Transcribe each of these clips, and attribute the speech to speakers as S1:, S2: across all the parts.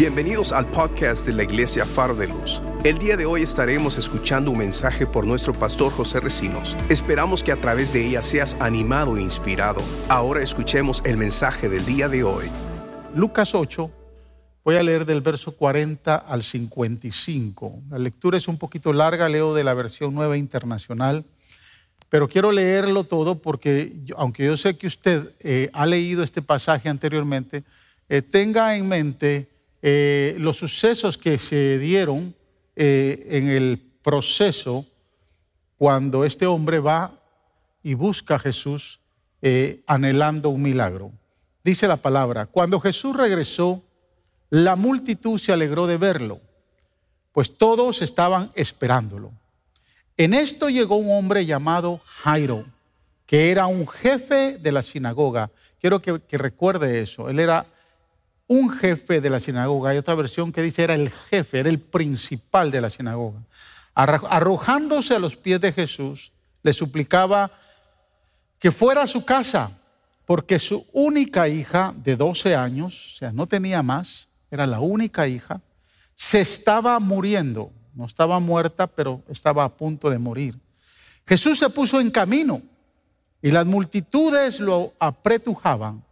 S1: Bienvenidos al podcast de la Iglesia Faro de Luz. El día de hoy estaremos escuchando un mensaje por nuestro pastor José Recinos. Esperamos que a través de ella seas animado e inspirado. Ahora escuchemos el mensaje del día de hoy.
S2: Lucas 8, voy a leer del verso 40 al 55. La lectura es un poquito larga, leo de la versión nueva internacional, pero quiero leerlo todo porque aunque yo sé que usted eh, ha leído este pasaje anteriormente, eh, tenga en mente eh, los sucesos que se dieron eh, en el proceso cuando este hombre va y busca a Jesús eh, anhelando un milagro. Dice la palabra, cuando Jesús regresó, la multitud se alegró de verlo, pues todos estaban esperándolo. En esto llegó un hombre llamado Jairo, que era un jefe de la sinagoga. Quiero que, que recuerde eso. Él era un jefe de la sinagoga. Hay otra versión que dice era el jefe, era el principal de la sinagoga. Arrojándose a los pies de Jesús, le suplicaba que fuera a su casa, porque su única hija de 12 años, o sea, no tenía más, era la única hija, se estaba muriendo. No estaba muerta, pero estaba a punto de morir. Jesús se puso en camino y las multitudes lo apretujaban.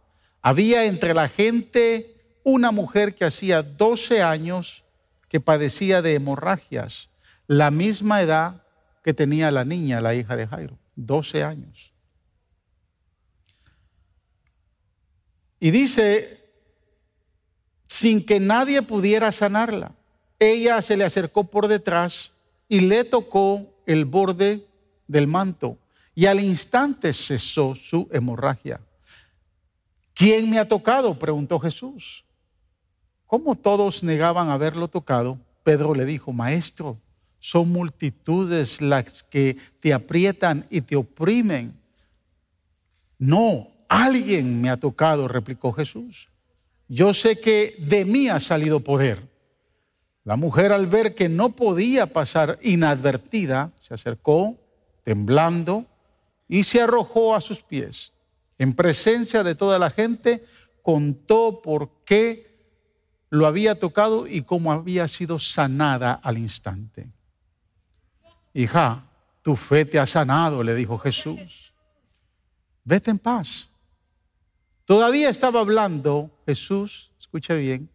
S2: Había entre la gente una mujer que hacía 12 años que padecía de hemorragias, la misma edad que tenía la niña, la hija de Jairo, 12 años. Y dice, sin que nadie pudiera sanarla, ella se le acercó por detrás y le tocó el borde del manto y al instante cesó su hemorragia. ¿Quién me ha tocado? preguntó Jesús. Como todos negaban haberlo tocado, Pedro le dijo, Maestro, son multitudes las que te aprietan y te oprimen. No, alguien me ha tocado, replicó Jesús. Yo sé que de mí ha salido poder. La mujer al ver que no podía pasar inadvertida, se acercó, temblando, y se arrojó a sus pies. En presencia de toda la gente, contó por qué lo había tocado y cómo había sido sanada al instante. Hija, tu fe te ha sanado, le dijo Jesús. Vete en paz. Todavía estaba hablando Jesús, escuche bien,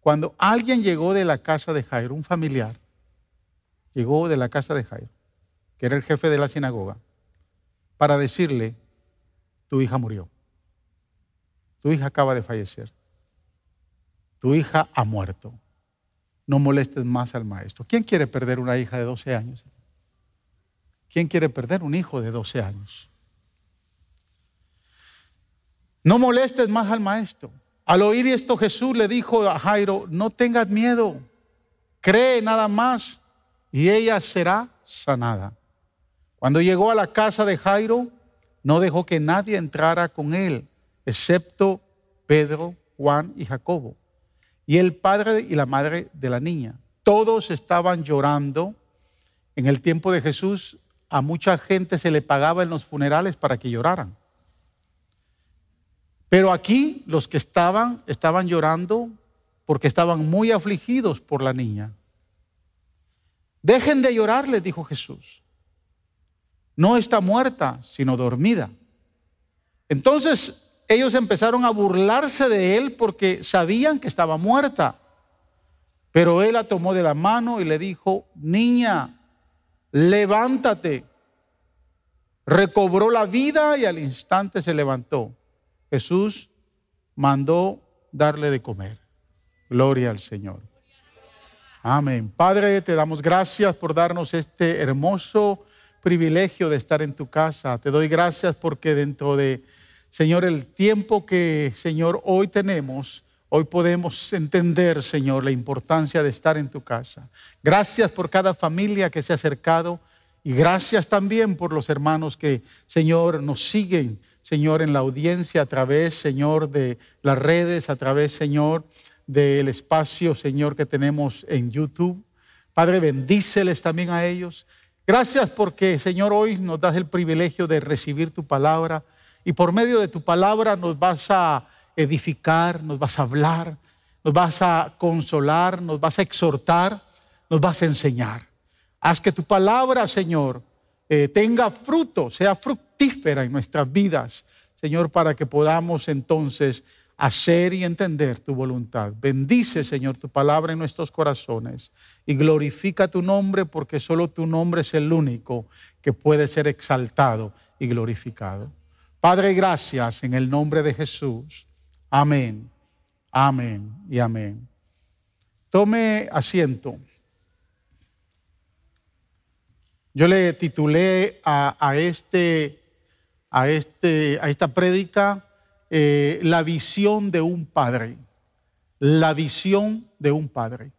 S2: cuando alguien llegó de la casa de Jairo, un familiar, llegó de la casa de Jairo, que era el jefe de la sinagoga, para decirle, tu hija murió, tu hija acaba de fallecer tu hija ha muerto. No molestes más al maestro. ¿Quién quiere perder una hija de 12 años? ¿Quién quiere perder un hijo de 12 años? No molestes más al maestro. Al oír esto Jesús le dijo a Jairo, no tengas miedo, cree nada más y ella será sanada. Cuando llegó a la casa de Jairo, no dejó que nadie entrara con él, excepto Pedro, Juan y Jacobo y el padre y la madre de la niña. Todos estaban llorando. En el tiempo de Jesús a mucha gente se le pagaba en los funerales para que lloraran. Pero aquí los que estaban estaban llorando porque estaban muy afligidos por la niña. Dejen de llorar, les dijo Jesús. No está muerta, sino dormida. Entonces ellos empezaron a burlarse de él porque sabían que estaba muerta. Pero él la tomó de la mano y le dijo, niña, levántate. Recobró la vida y al instante se levantó. Jesús mandó darle de comer. Gloria al Señor. Amén. Padre, te damos gracias por darnos este hermoso privilegio de estar en tu casa. Te doy gracias porque dentro de Señor, el tiempo que, Señor, hoy tenemos, hoy podemos entender, Señor, la importancia de estar en tu casa. Gracias por cada familia que se ha acercado y gracias también por los hermanos que, Señor, nos siguen, Señor, en la audiencia a través, Señor, de las redes, a través, Señor, del espacio, Señor, que tenemos en YouTube. Padre, bendíceles también a ellos. Gracias porque, Señor, hoy nos das el privilegio de recibir tu palabra y por medio de tu palabra nos vas a edificar, nos vas a hablar, nos vas a consolar, nos vas a exhortar, nos vas a enseñar. Haz que tu palabra, Señor, eh, tenga fruto, sea fructífera en nuestras vidas, Señor, para que podamos entonces hacer y entender tu voluntad. Bendice, Señor, tu palabra en nuestros corazones y glorifica tu nombre porque solo tu nombre es el único que puede ser exaltado y glorificado. Padre, gracias en el nombre de Jesús. Amén, amén y amén. Tome asiento. Yo le titulé a, este, a, este, a esta prédica eh, La visión de un padre. La visión de un padre.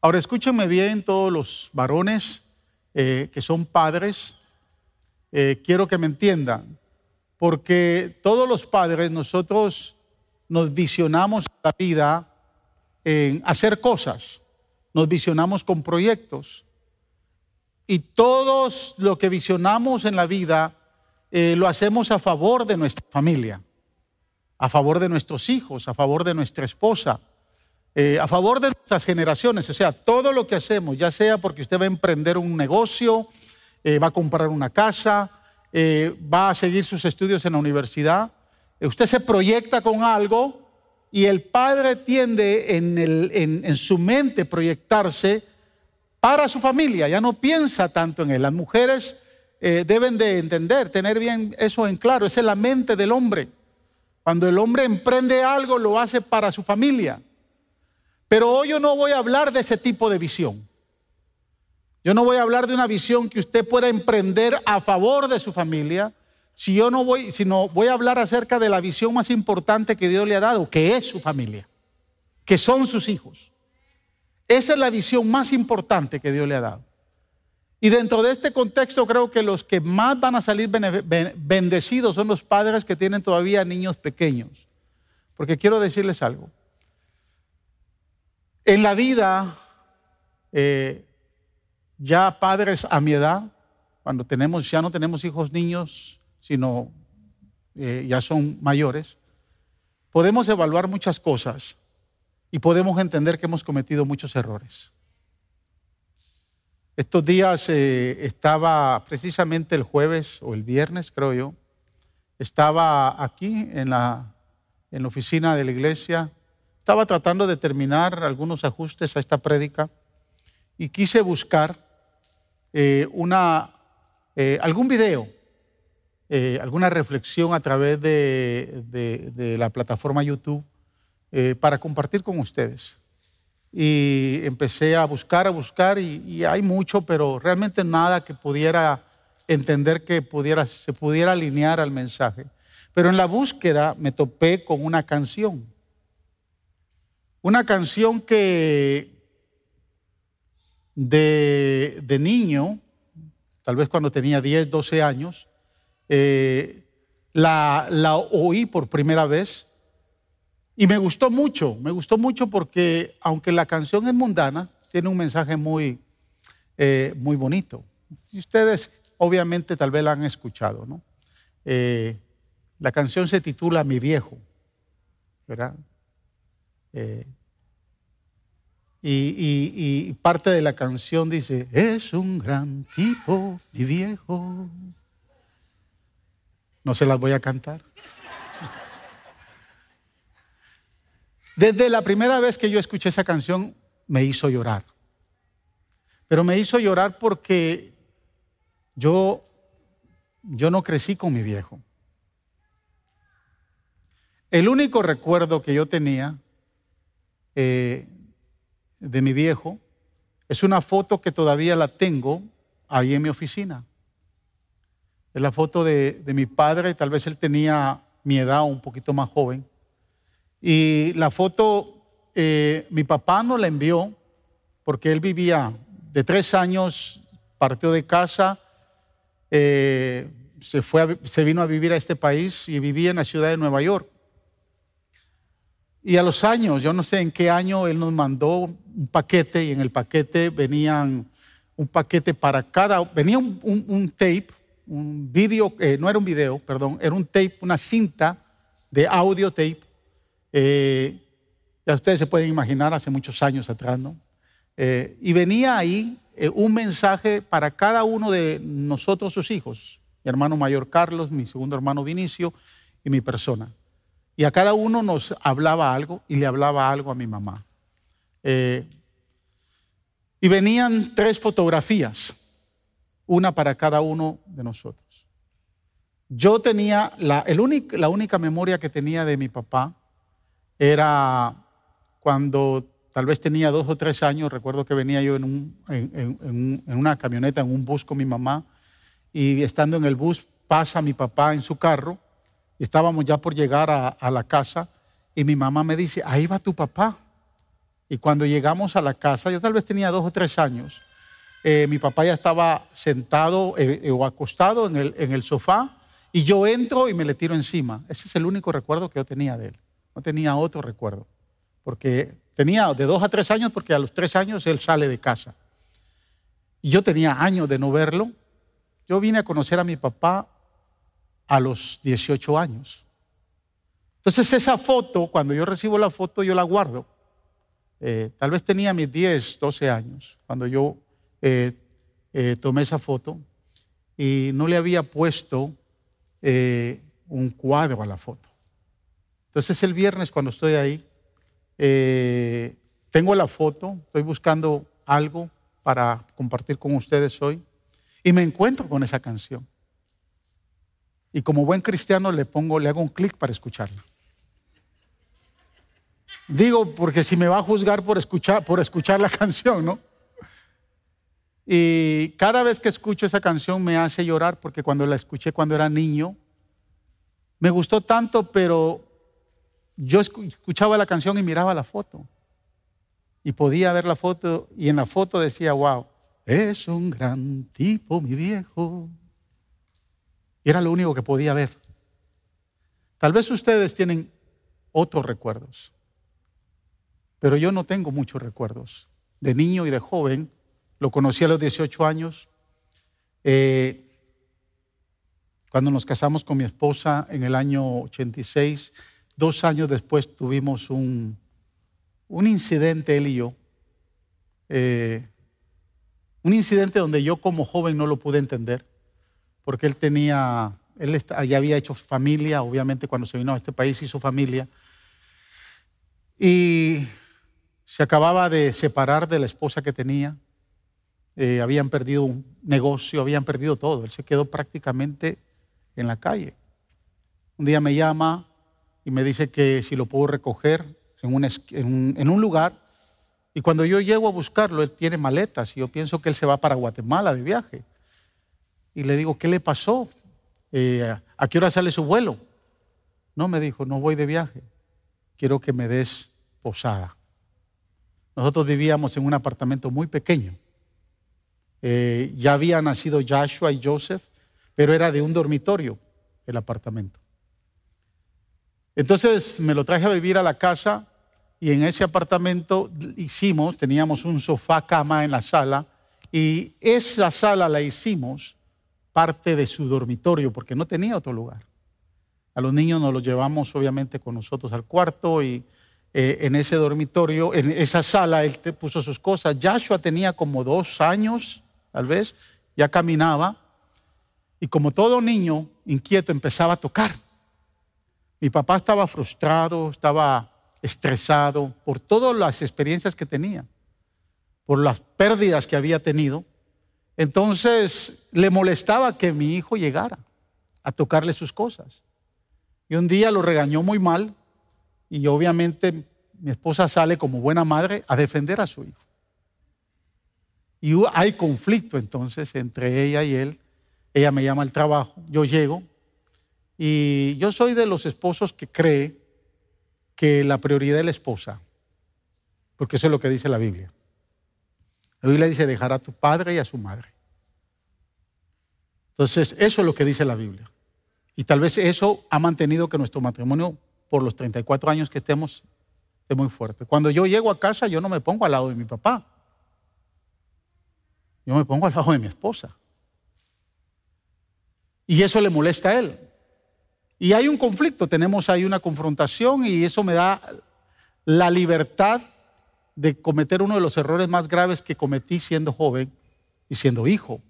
S2: Ahora escúchenme bien todos los varones eh, que son padres. Eh, quiero que me entiendan porque todos los padres nosotros nos visionamos la vida en hacer cosas, nos visionamos con proyectos. Y todos lo que visionamos en la vida eh, lo hacemos a favor de nuestra familia, a favor de nuestros hijos, a favor de nuestra esposa, eh, a favor de nuestras generaciones. O sea, todo lo que hacemos, ya sea porque usted va a emprender un negocio, eh, va a comprar una casa, eh, va a seguir sus estudios en la universidad, eh, usted se proyecta con algo y el padre tiende en, su mente proyectarse para su familia, ya no piensa tanto en él. Las mujeres eh, deben de entender, tener bien eso en claro, esa es la mente del hombre. Cuando el hombre emprende algo, lo hace para su familia. Pero hoy yo no voy a hablar de ese tipo de visión. Yo no voy a hablar de una visión que usted pueda emprender a favor de su familia, si yo no voy, sino voy a hablar acerca de la visión más importante que Dios le ha dado, que es su familia, que son sus hijos. Esa es la visión más importante que Dios le ha dado. Y dentro de este contexto creo que los que más van a salir bendecidos son los padres que tienen todavía niños pequeños. Porque quiero decirles algo. En la vida eh, ya padres a mi edad, cuando tenemos, ya no tenemos hijos niños, sino eh, ya son mayores, podemos evaluar muchas cosas y podemos entender que hemos cometido muchos errores. Estos días eh, estaba precisamente el jueves o el viernes, creo yo, estaba aquí en la, en la oficina de la iglesia, estaba tratando de terminar algunos ajustes a esta prédica y quise buscar eh, eh, algún video, eh, alguna reflexión a través de, la plataforma YouTube para compartir con ustedes. Y empecé a buscar, a buscar, y, hay mucho, pero realmente nada que pudiera entender que pudiera, se pudiera alinear al mensaje. Pero en la búsqueda me topé con una canción. Una canción que de, niño, tal vez cuando tenía 10, 12 años, eh, la, la oí por primera vez y me gustó mucho, me gustó mucho porque aunque la canción es mundana, tiene un mensaje muy, eh, muy bonito. Si ustedes obviamente tal vez la han escuchado, ¿no? Eh, la canción se titula Mi viejo, ¿verdad? Y, parte de la canción dice, es un gran tipo, mi viejo. No se las voy a cantar. Desde la primera vez que yo escuché esa canción me hizo llorar. Pero me hizo llorar porque yo, yo no crecí con mi viejo. El único recuerdo que yo tenía eh, de mi viejo es una foto que todavía la tengo ahí en mi oficina. Es la foto de, mi padre, tal vez él tenía mi edad un poquito más joven. Y la foto, eh, mi papá nos la envió porque él vivía de tres años, partió de casa, eh, se, fue se vino a vivir a este país y vivía en la ciudad de Nueva York. Y a los años, yo no sé en qué año, él nos mandó un paquete y en el paquete venían un paquete para cada, venía un, tape, un video, eh, no era un video, perdón, era un tape, una cinta de audio tape, eh, Ya ustedes se pueden imaginar hace muchos años atrás, ¿no? Eh, y venía ahí eh, un mensaje para cada uno de nosotros, sus hijos, mi hermano mayor Carlos, mi segundo hermano Vinicio y mi persona. Y a cada uno nos hablaba algo y le hablaba algo a mi mamá. Eh, y venían tres fotografías, una para cada uno de nosotros. Yo tenía, la, única memoria que tenía de mi papá era cuando tal vez tenía dos o tres años, recuerdo que venía yo en, en, una camioneta, en un bus con mi mamá, y estando en el bus pasa mi papá en su carro, estábamos ya por llegar a, la casa, y mi mamá me dice, ahí va tu papá. Y cuando llegamos a la casa, yo tal vez tenía dos o tres años, eh, mi papá ya estaba sentado eh, eh, o acostado en el, en el sofá, y yo entro y me le tiro encima. Ese es el único recuerdo que yo tenía de él. No tenía otro recuerdo, porque Tenía de dos a tres años porque a los tres años él sale de casa. Y yo tenía años de no verlo. Yo vine a conocer a mi papá a los 18 años. Entonces esa foto, cuando yo recibo la foto, yo la guardo. Eh, tal vez tenía mis 10, 12 años cuando yo eh, eh, tomé esa foto y no le había puesto un cuadro a la foto. Entonces el viernes cuando estoy ahí, tengo la foto, estoy buscando algo para compartir con ustedes hoy y me encuentro con esa canción. Y como buen cristiano le pongo, le hago un clic para escucharla. Digo, porque si me va a juzgar por escuchar, por escuchar la canción, ¿no? Y cada vez que escucho esa canción me hace llorar porque cuando la escuché cuando era niño, me gustó tanto, pero yo escuchaba la canción y miraba la foto. Y podía ver la foto y en la foto decía, wow, es un gran tipo, mi viejo. Y era lo único que podía ver. Tal vez ustedes tienen otros recuerdos, pero yo no tengo muchos recuerdos. De niño y de joven, lo conocí a los 18 años. Eh, cuando nos casamos con mi esposa en el año 86, Dos años después tuvimos un, un incidente, él y yo, eh, un incidente donde yo como joven no lo pude entender, porque él tenía, él ya había hecho familia, obviamente cuando se vino a este país hizo familia, y se acababa de separar de la esposa que tenía, eh, habían perdido un negocio, habían perdido todo, él se quedó prácticamente en la calle. Un día me llama, y me dice que si lo puedo recoger en un, en un, lugar. Y cuando yo llego a buscarlo, él tiene maletas y yo pienso que él se va para Guatemala de viaje. Y le digo, ¿qué le pasó? Eh, ¿A qué hora sale su vuelo? No, me dijo, no voy de viaje. Quiero que me des posada. Nosotros vivíamos en un apartamento muy pequeño. Eh, ya había nacido Joshua y Joseph, pero era de un dormitorio el apartamento. Entonces me lo traje a vivir a la casa y en ese apartamento hicimos, teníamos un sofá cama en la sala y esa sala la hicimos parte de su dormitorio porque no tenía otro lugar. A los niños nos los llevamos obviamente con nosotros al cuarto y eh, en ese dormitorio, en esa sala, él puso sus cosas. Joshua tenía como dos años, tal vez, ya caminaba y como todo niño inquieto empezaba a tocar. Mi papá estaba frustrado, estaba estresado por todas las experiencias que tenía, por las pérdidas que había tenido. Entonces le molestaba que mi hijo llegara a tocarle sus cosas. Y un día lo regañó muy mal y obviamente mi esposa sale como buena madre a defender a su hijo. Y hay conflicto entonces entre ella y él. Ella me llama al trabajo, yo llego y yo soy de los esposos que cree que la prioridad es la esposa, porque eso es lo que dice la Biblia. La Biblia dice dejar a tu padre y a su madre. Entonces, eso es lo que dice la Biblia. Y tal vez eso ha mantenido que nuestro matrimonio, por los 34 años que estemos, esté muy fuerte. Cuando yo llego a casa, yo no me pongo al lado de mi papá. Yo me pongo al lado de mi esposa. Y eso le molesta a él. Y hay un conflicto, tenemos ahí una confrontación y eso me da la libertad de cometer uno de los errores más graves que cometí siendo joven y siendo hijo.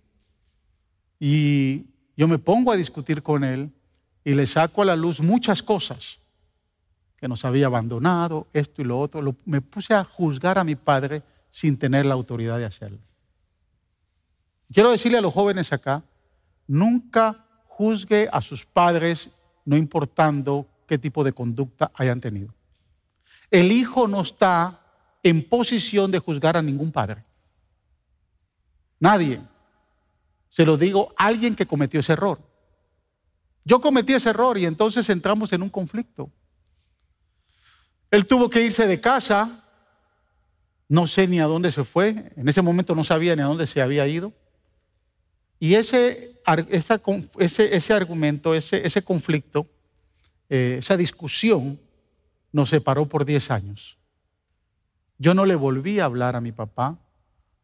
S2: Y yo me pongo a discutir con él y le saco a la luz muchas cosas que nos había abandonado, esto y lo otro. me puse a juzgar a mi padre sin tener la autoridad de hacerlo. Quiero decirle a los jóvenes acá, nunca juzgue a sus padres no importando qué tipo de conducta hayan tenido. El hijo no está en posición de juzgar a ningún padre. Nadie. Se lo digo alguien que cometió ese error. Yo cometí ese error y entonces entramos en un conflicto. Él tuvo que irse de casa. No sé ni a dónde se fue. En ese momento no sabía ni a dónde se había ido. Y ese, ese, argumento, ese, ese conflicto, eh, esa discusión nos separó por 10 años. Yo no le volví a hablar a mi papá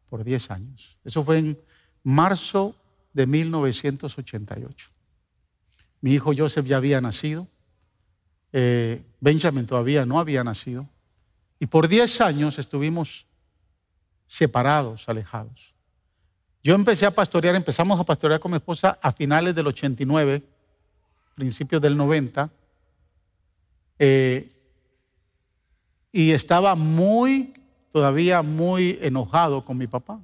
S2: por 10 años. Eso fue en marzo de 1988. Mi hijo Joseph ya había nacido, eh, Benjamin todavía no había nacido, y por 10 años estuvimos separados, alejados. Yo empecé a pastorear, empezamos a pastorear con mi esposa a finales del 89, principios del 90, eh, y estaba muy, todavía muy enojado con mi papá.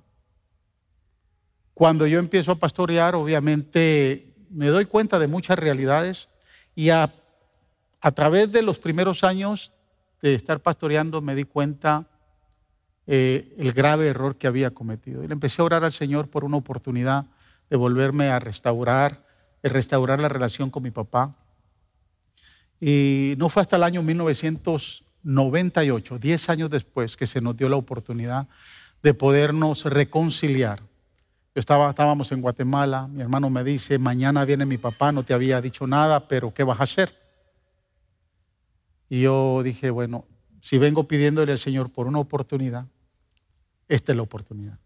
S2: Cuando yo empiezo a pastorear, obviamente me doy cuenta de muchas realidades y a, través de los primeros años de estar pastoreando me di cuenta eh, el grave error que había cometido. Y le empecé a orar al Señor por una oportunidad de volverme a restaurar, de restaurar la relación con mi papá. Y no fue hasta el año 1998, 10 años después, que se nos dio la oportunidad de podernos reconciliar estaba, estábamos en Guatemala, mi hermano me dice, mañana viene mi papá, no te había dicho nada, pero ¿qué vas a hacer? Y yo dije, bueno, si vengo pidiéndole al Señor por una oportunidad, esta es la oportunidad.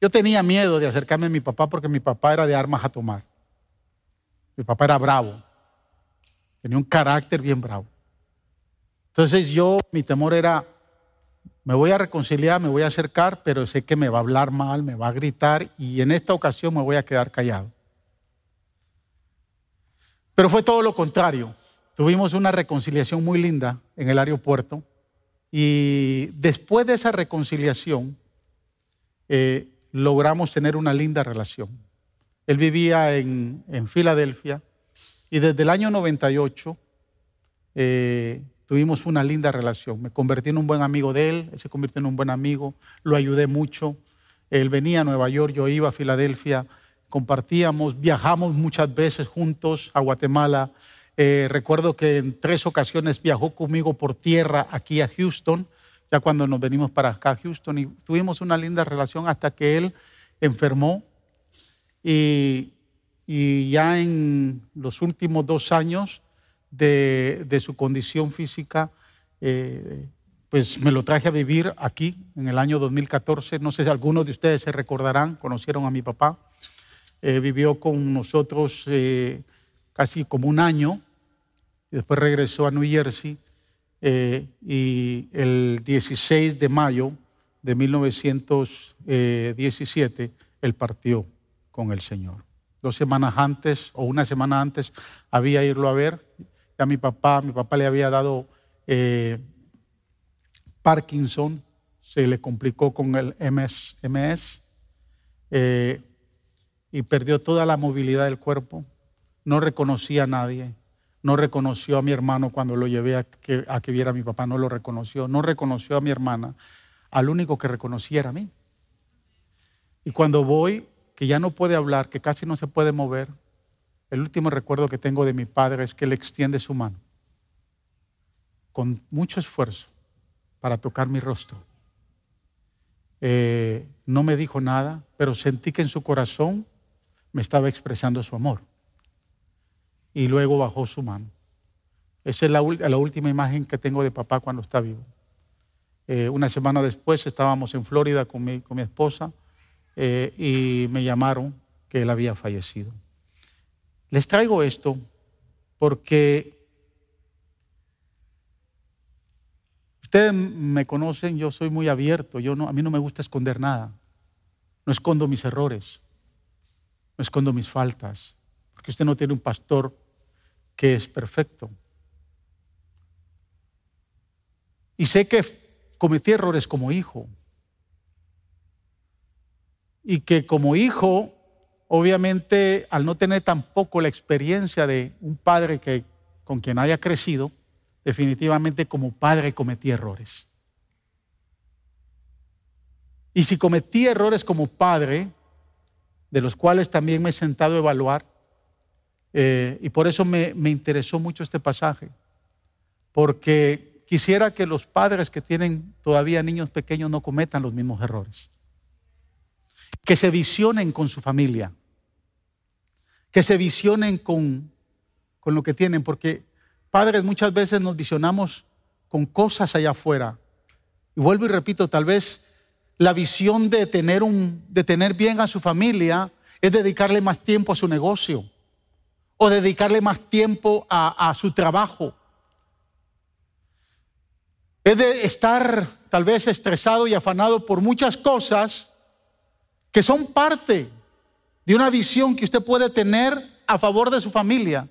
S2: Yo tenía miedo de acercarme a mi papá porque mi papá era de armas a tomar. Mi papá era bravo, tenía un carácter bien bravo. Entonces yo, mi temor era me voy a reconciliar, me voy a acercar, pero sé que me va a hablar mal, me va a gritar y en esta ocasión me voy a quedar callado. Pero fue todo lo contrario. Tuvimos una reconciliación muy linda en el aeropuerto y después de esa reconciliación eh, logramos tener una linda relación. Él vivía en, Filadelfia y desde el año 98 eh, Tuvimos una linda relación. Me convertí en un buen amigo de él, él se convirtió en un buen amigo, lo ayudé mucho. Él venía a Nueva York, yo iba a Filadelfia, compartíamos, viajamos muchas veces juntos a Guatemala. Eh, recuerdo que en tres ocasiones viajó conmigo por tierra aquí a Houston, ya cuando nos venimos para acá a Houston, y tuvimos una linda relación hasta que él enfermó. Y, y ya en los últimos dos años de, su condición física, eh, pues me lo traje a vivir aquí en el año 2014. No sé si algunos de ustedes se recordarán, conocieron a mi papá. Eh, vivió con nosotros eh, casi como un año, después regresó a New Jersey y el 16 de mayo de 1917 él partió con el Señor. Dos semanas antes o una semana antes había irlo a ver a mi papá, mi papá le había dado eh, Parkinson, se le complicó con el MS, eh, y perdió toda la movilidad del cuerpo. No reconocía a nadie. No reconoció a mi hermano cuando lo llevé a que, a que viera a mi papá, no lo reconoció. No reconoció a mi hermana. Al único que reconocía era a mí. Y cuando voy, que ya no puede hablar, que casi no se puede mover, el último recuerdo que tengo de mi padre es que él extiende su mano con mucho esfuerzo para tocar mi rostro. Eh, no me dijo nada, pero sentí que en su corazón me estaba expresando su amor. Y luego bajó su mano. Esa es la, última imagen que tengo de papá cuando está vivo. Eh, una semana después estábamos en Florida con mi, con mi esposa eh, y me llamaron que él había fallecido. Les traigo esto porque Ustedes me conocen, yo soy muy abierto, yo no, a mí no me gusta esconder nada. No escondo mis errores, no escondo mis faltas, porque usted no tiene un pastor que es perfecto. Y sé que cometí errores como hijo. Y que como hijo, obviamente, al no tener tampoco la experiencia de un padre que, con quien haya crecido, definitivamente como padre cometí errores. Y si cometí errores como padre, de los cuales también me he sentado a evaluar, eh, y por eso me, me interesó mucho este pasaje, porque quisiera que los padres que tienen todavía niños pequeños no cometan los mismos errores, que se visionen con su familia, que se visionen con, con lo que tienen, porque Padres, muchas veces nos visionamos con cosas allá afuera. Y vuelvo y repito, tal vez la visión de tener, un, de tener bien a su familia es dedicarle más tiempo a su negocio o dedicarle más tiempo a, a su trabajo. Es de estar tal vez estresado y afanado por muchas cosas que son parte de una visión que usted puede tener a favor de su familia.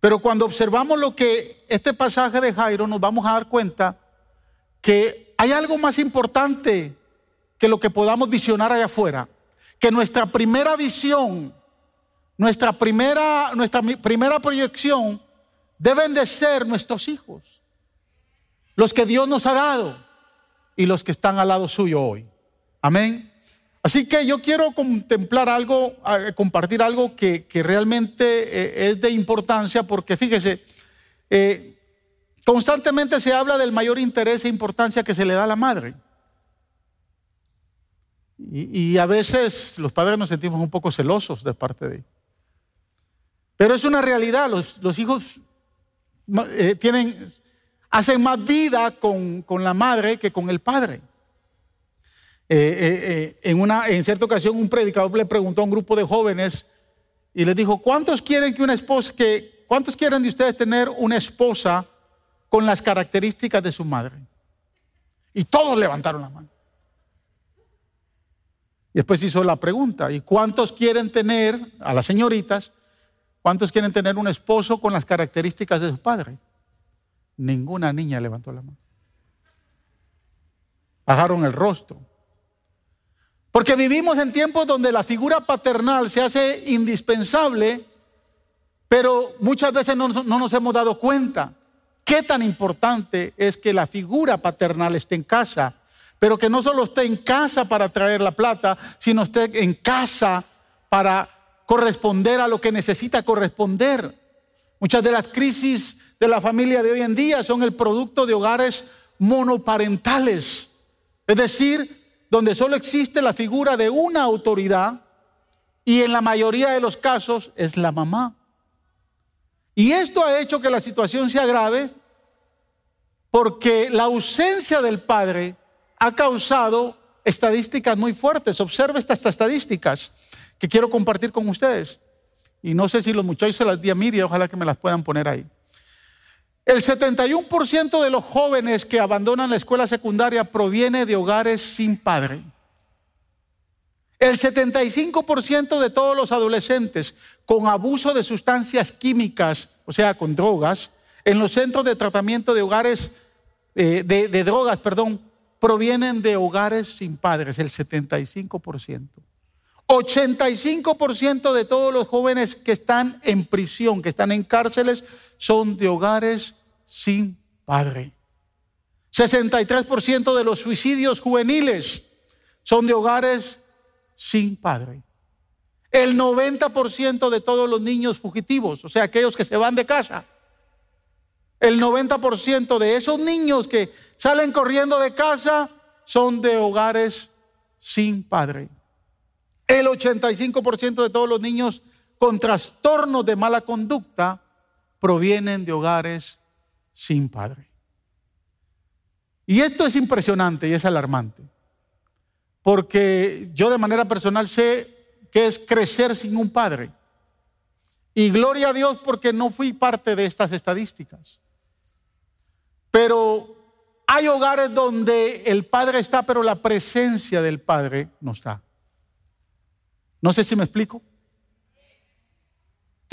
S2: Pero cuando observamos lo que este pasaje de Jairo nos vamos a dar cuenta que hay algo más importante que lo que podamos visionar allá afuera. Que nuestra primera visión, nuestra primera, nuestra primera proyección deben de ser nuestros hijos. Los que Dios nos ha dado y los que están al lado suyo hoy. Amén. Así que yo quiero contemplar algo, compartir algo que, realmente eh, es de importancia porque fíjese, eh, constantemente se habla del mayor interés e importancia que se le da a la madre. Y, a veces los padres nos sentimos un poco celosos de parte de Pero es una realidad, los, hijos eh, tienen, hacen más vida con, con la madre que con el padre. Eh, eh, eh, en, una, en cierta ocasión un predicador le preguntó a un grupo de jóvenes y les dijo, ¿cuántos quieren que una esposa, que, cuántos quieren de ustedes tener una esposa con las características de su madre? Y todos levantaron la mano. Y después hizo la pregunta, ¿y cuántos quieren tener, a las señoritas, cuántos quieren tener un esposo con las características de su padre? Ninguna niña levantó la mano. Bajaron el rostro. Porque vivimos en tiempos donde la figura paternal se hace indispensable, pero muchas veces no, nos hemos dado cuenta qué tan importante es que la figura paternal esté en casa, pero que no solo esté en casa para traer la plata, sino esté en casa para corresponder a lo que necesita corresponder. Muchas de las crisis de la familia de hoy en día son el producto de hogares monoparentales, es decir, donde solo existe la figura de una autoridad y en la mayoría de los casos es la mamá. Y esto ha hecho que la situación se agrave porque la ausencia del padre ha causado estadísticas muy fuertes. Observe estas estadísticas que quiero compartir con ustedes. Y no sé si los muchachos se las di a Miriam, ojalá que me las puedan poner ahí. El 71% de los jóvenes que abandonan la escuela secundaria proviene de hogares sin padre. El 75% de todos los adolescentes con abuso de sustancias químicas, o sea, con drogas, en los centros de tratamiento de hogares, eh, de, de drogas, perdón, provienen de hogares sin padres, el 75%. 85% de todos los jóvenes que están en prisión, que están en cárceles, son de hogares sin padre. 63% de los suicidios juveniles son de hogares sin padre. El 90% de todos los niños fugitivos, o sea, aquellos que se van de casa, el 90% de esos niños que salen corriendo de casa son de hogares sin padre. El 85% de todos los niños con trastornos de mala conducta provienen de hogares sin padre. Y esto es impresionante y es alarmante, porque yo de manera personal sé que es crecer sin un padre. Y gloria a Dios porque no fui parte de estas estadísticas. Pero Hay hogares donde el Padre está, pero la presencia del Padre no está. No sé si me explico.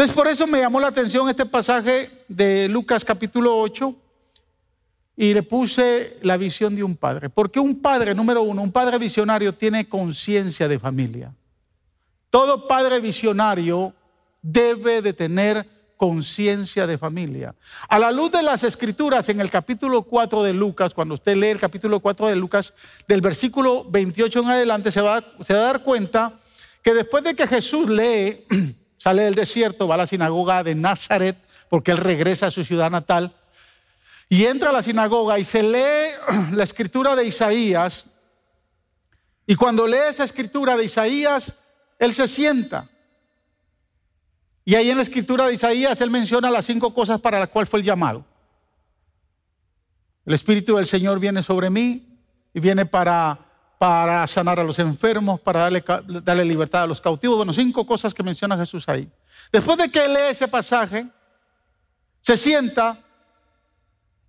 S2: Entonces por eso me llamó la atención este pasaje de Lucas capítulo 8 y le puse la visión de un padre. Porque un padre, número uno, un padre visionario tiene conciencia de familia. Todo padre visionario debe de tener conciencia de familia. A la luz de las escrituras en el capítulo 4 de Lucas, cuando usted lee el capítulo 4 de Lucas, del versículo 28 en adelante, se va, se va a dar cuenta que después de que Jesús lee, sale del desierto, va a la sinagoga de Nazaret, porque él regresa a su ciudad natal, y entra a la sinagoga y se lee la escritura de Isaías, y cuando lee esa escritura de Isaías, él se sienta. Y ahí en la escritura de Isaías él menciona las cinco cosas para las cuales fue el llamado. El Espíritu del Señor viene sobre mí y viene para, para sanar a los enfermos, para darle, libertad a los cautivos. Bueno, cinco cosas que menciona Jesús ahí. Después de que lee ese pasaje, se sienta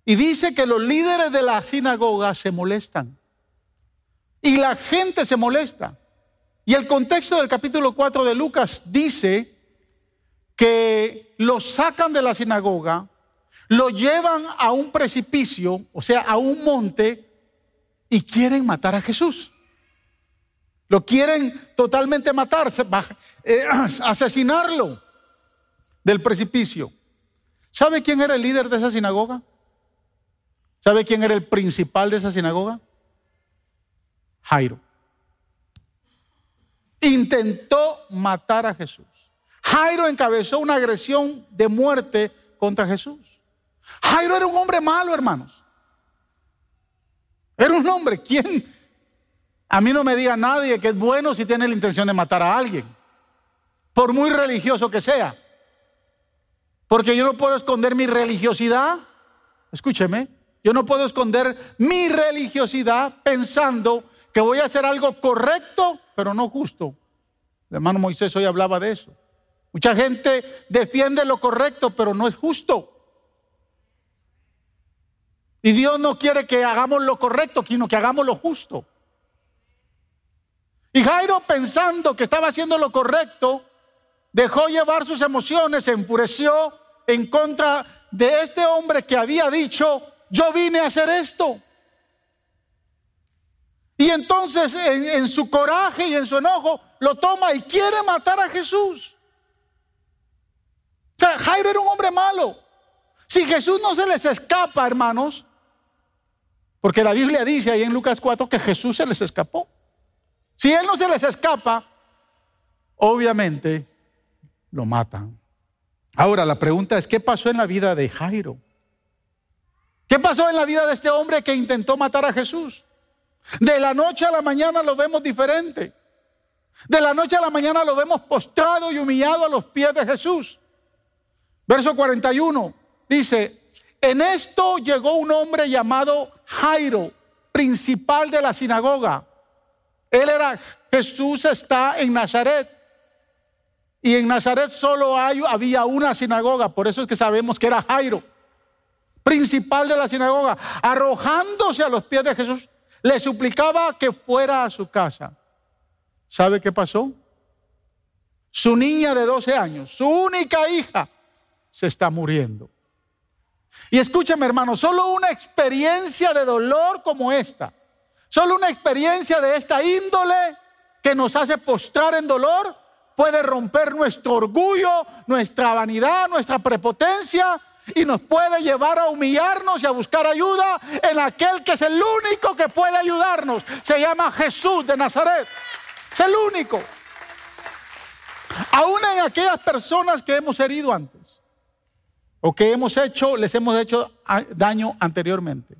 S2: y dice que los líderes de la sinagoga se molestan. Y la gente se molesta. Y el contexto del capítulo 4 de Lucas dice que lo sacan de la sinagoga, lo llevan a un precipicio, o sea, a un monte, y quieren matar a Jesús. Lo quieren totalmente matar, eh, asesinarlo del precipicio. ¿Sabe quién era el líder de esa sinagoga? ¿Sabe quién era el principal de esa sinagoga? Jairo. Intentó matar a Jesús. Jairo encabezó una agresión de muerte contra Jesús. Jairo era un hombre malo, hermanos. Era un hombre. ¿Quién? A mí no me diga nadie que es bueno si tiene la intención de matar a alguien. Por muy religioso que sea. Porque yo no puedo esconder mi religiosidad. Escúcheme. Yo no puedo esconder mi religiosidad pensando que voy a hacer algo correcto, pero no justo. El hermano Moisés hoy hablaba de eso. Mucha gente defiende lo correcto, pero no es justo. Y Dios no quiere que hagamos lo correcto, sino que hagamos lo justo. Y Jairo pensando que estaba haciendo lo correcto, dejó llevar sus emociones, se enfureció en contra de este hombre que había dicho, yo vine a hacer esto. Y entonces en, su coraje y en su enojo lo toma y quiere matar a Jesús. Jairo era un hombre malo. Si Jesús no se les escapa, hermanos, porque la Biblia dice ahí en Lucas 4 que Jesús se les escapó. Si Él no se les escapa, obviamente lo matan. Ahora la pregunta es, ¿qué pasó en la vida de Jairo? ¿Qué pasó en la vida de este hombre que intentó matar a Jesús? De la noche a la mañana lo vemos diferente. De la noche a la mañana lo vemos postrado y humillado a los pies de Jesús. Verso 41 dice, en esto llegó un hombre llamado Jairo, principal de la sinagoga. Él era, Jesús está en Nazaret. Y en Nazaret solo hay, había una sinagoga, por eso es que sabemos que era Jairo, principal de la sinagoga, arrojándose a los pies de Jesús, le suplicaba que fuera a su casa. ¿Sabe qué pasó? Su niña de 12 años, su única hija, se está muriendo. Y escúchame hermano, solo una experiencia de dolor como esta, solo una experiencia de esta índole que nos hace postrar en dolor, puede romper nuestro orgullo, nuestra vanidad, nuestra prepotencia y nos puede llevar a humillarnos y a buscar ayuda en aquel que es el único que puede ayudarnos. Se llama Jesús de Nazaret. Es el único. Aún en aquellas personas que hemos herido antes o que hemos hecho, les hemos hecho daño anteriormente.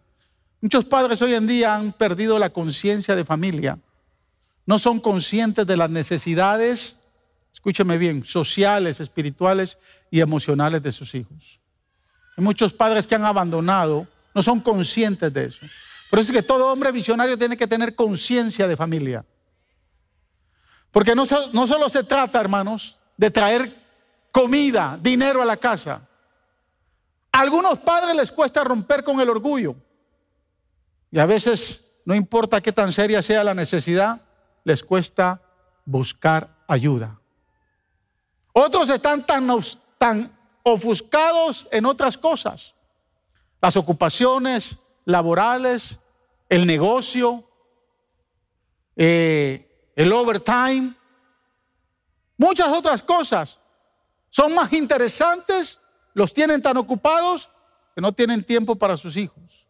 S2: Muchos padres hoy en día han perdido la conciencia de familia. No son conscientes de las necesidades, escúcheme bien, sociales, espirituales y emocionales de sus hijos. Hay muchos padres que han abandonado, no son conscientes de eso. Por eso es que todo hombre visionario tiene que tener conciencia de familia. Porque no, no solo se trata, hermanos, de traer comida, dinero a la casa. Algunos padres les cuesta romper con el orgullo. Y a veces, no importa qué tan seria sea la necesidad, les cuesta buscar ayuda. Otros están tan, tan ofuscados en otras cosas. Las ocupaciones laborales, el negocio, eh, el overtime, muchas otras cosas. Son más interesantes, los tienen tan ocupados que no tienen tiempo para sus hijos.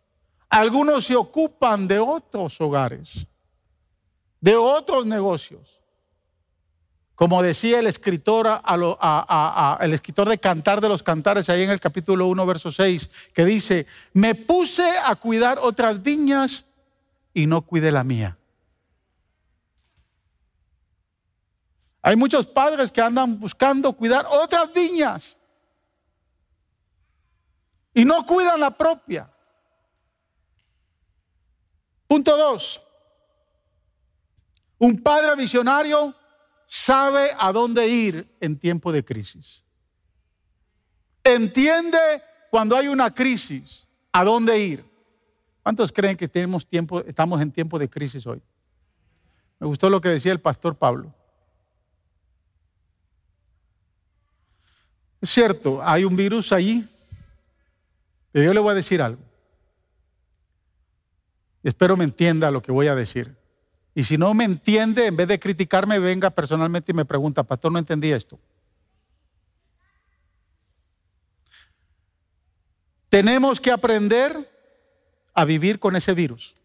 S2: Algunos se ocupan de otros hogares, de otros negocios. Como decía el escritor, de Cantar de los Cantares, ahí en el capítulo 1, verso 6, que dice, me puse a cuidar otras viñas y no cuidé la mía. Hay muchos padres que andan buscando cuidar otras viñas y no cuidan la propia. Punto dos. Un padre visionario sabe a dónde ir en tiempo de crisis. Entiende cuando hay una crisis a dónde ir. ¿Cuántos creen que tenemos tiempo, estamos en tiempo de crisis hoy? Me gustó lo que decía el pastor Pablo. Es cierto, hay un virus ahí, pero yo le voy a decir algo. Espero me entienda lo que voy a decir. Y si no me entiende, en vez de criticarme, venga personalmente y me pregunta, pastor, no entendí esto. Tenemos que aprender a vivir con ese virus,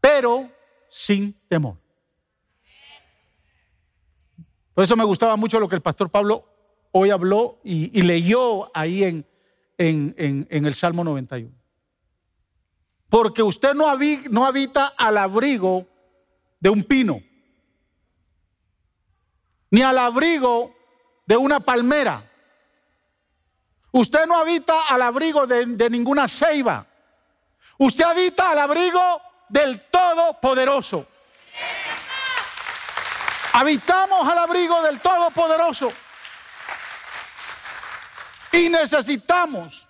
S2: pero sin temor. Por eso me gustaba mucho lo que el pastor Pablo hoy habló y, leyó ahí en, en el Salmo 91. Porque usted no, habita al abrigo de un pino, ni al abrigo de una palmera. Usted no habita al abrigo de, de, ninguna ceiba. Usted habita al abrigo del Todopoderoso. Habitamos al abrigo del Todopoderoso. Y necesitamos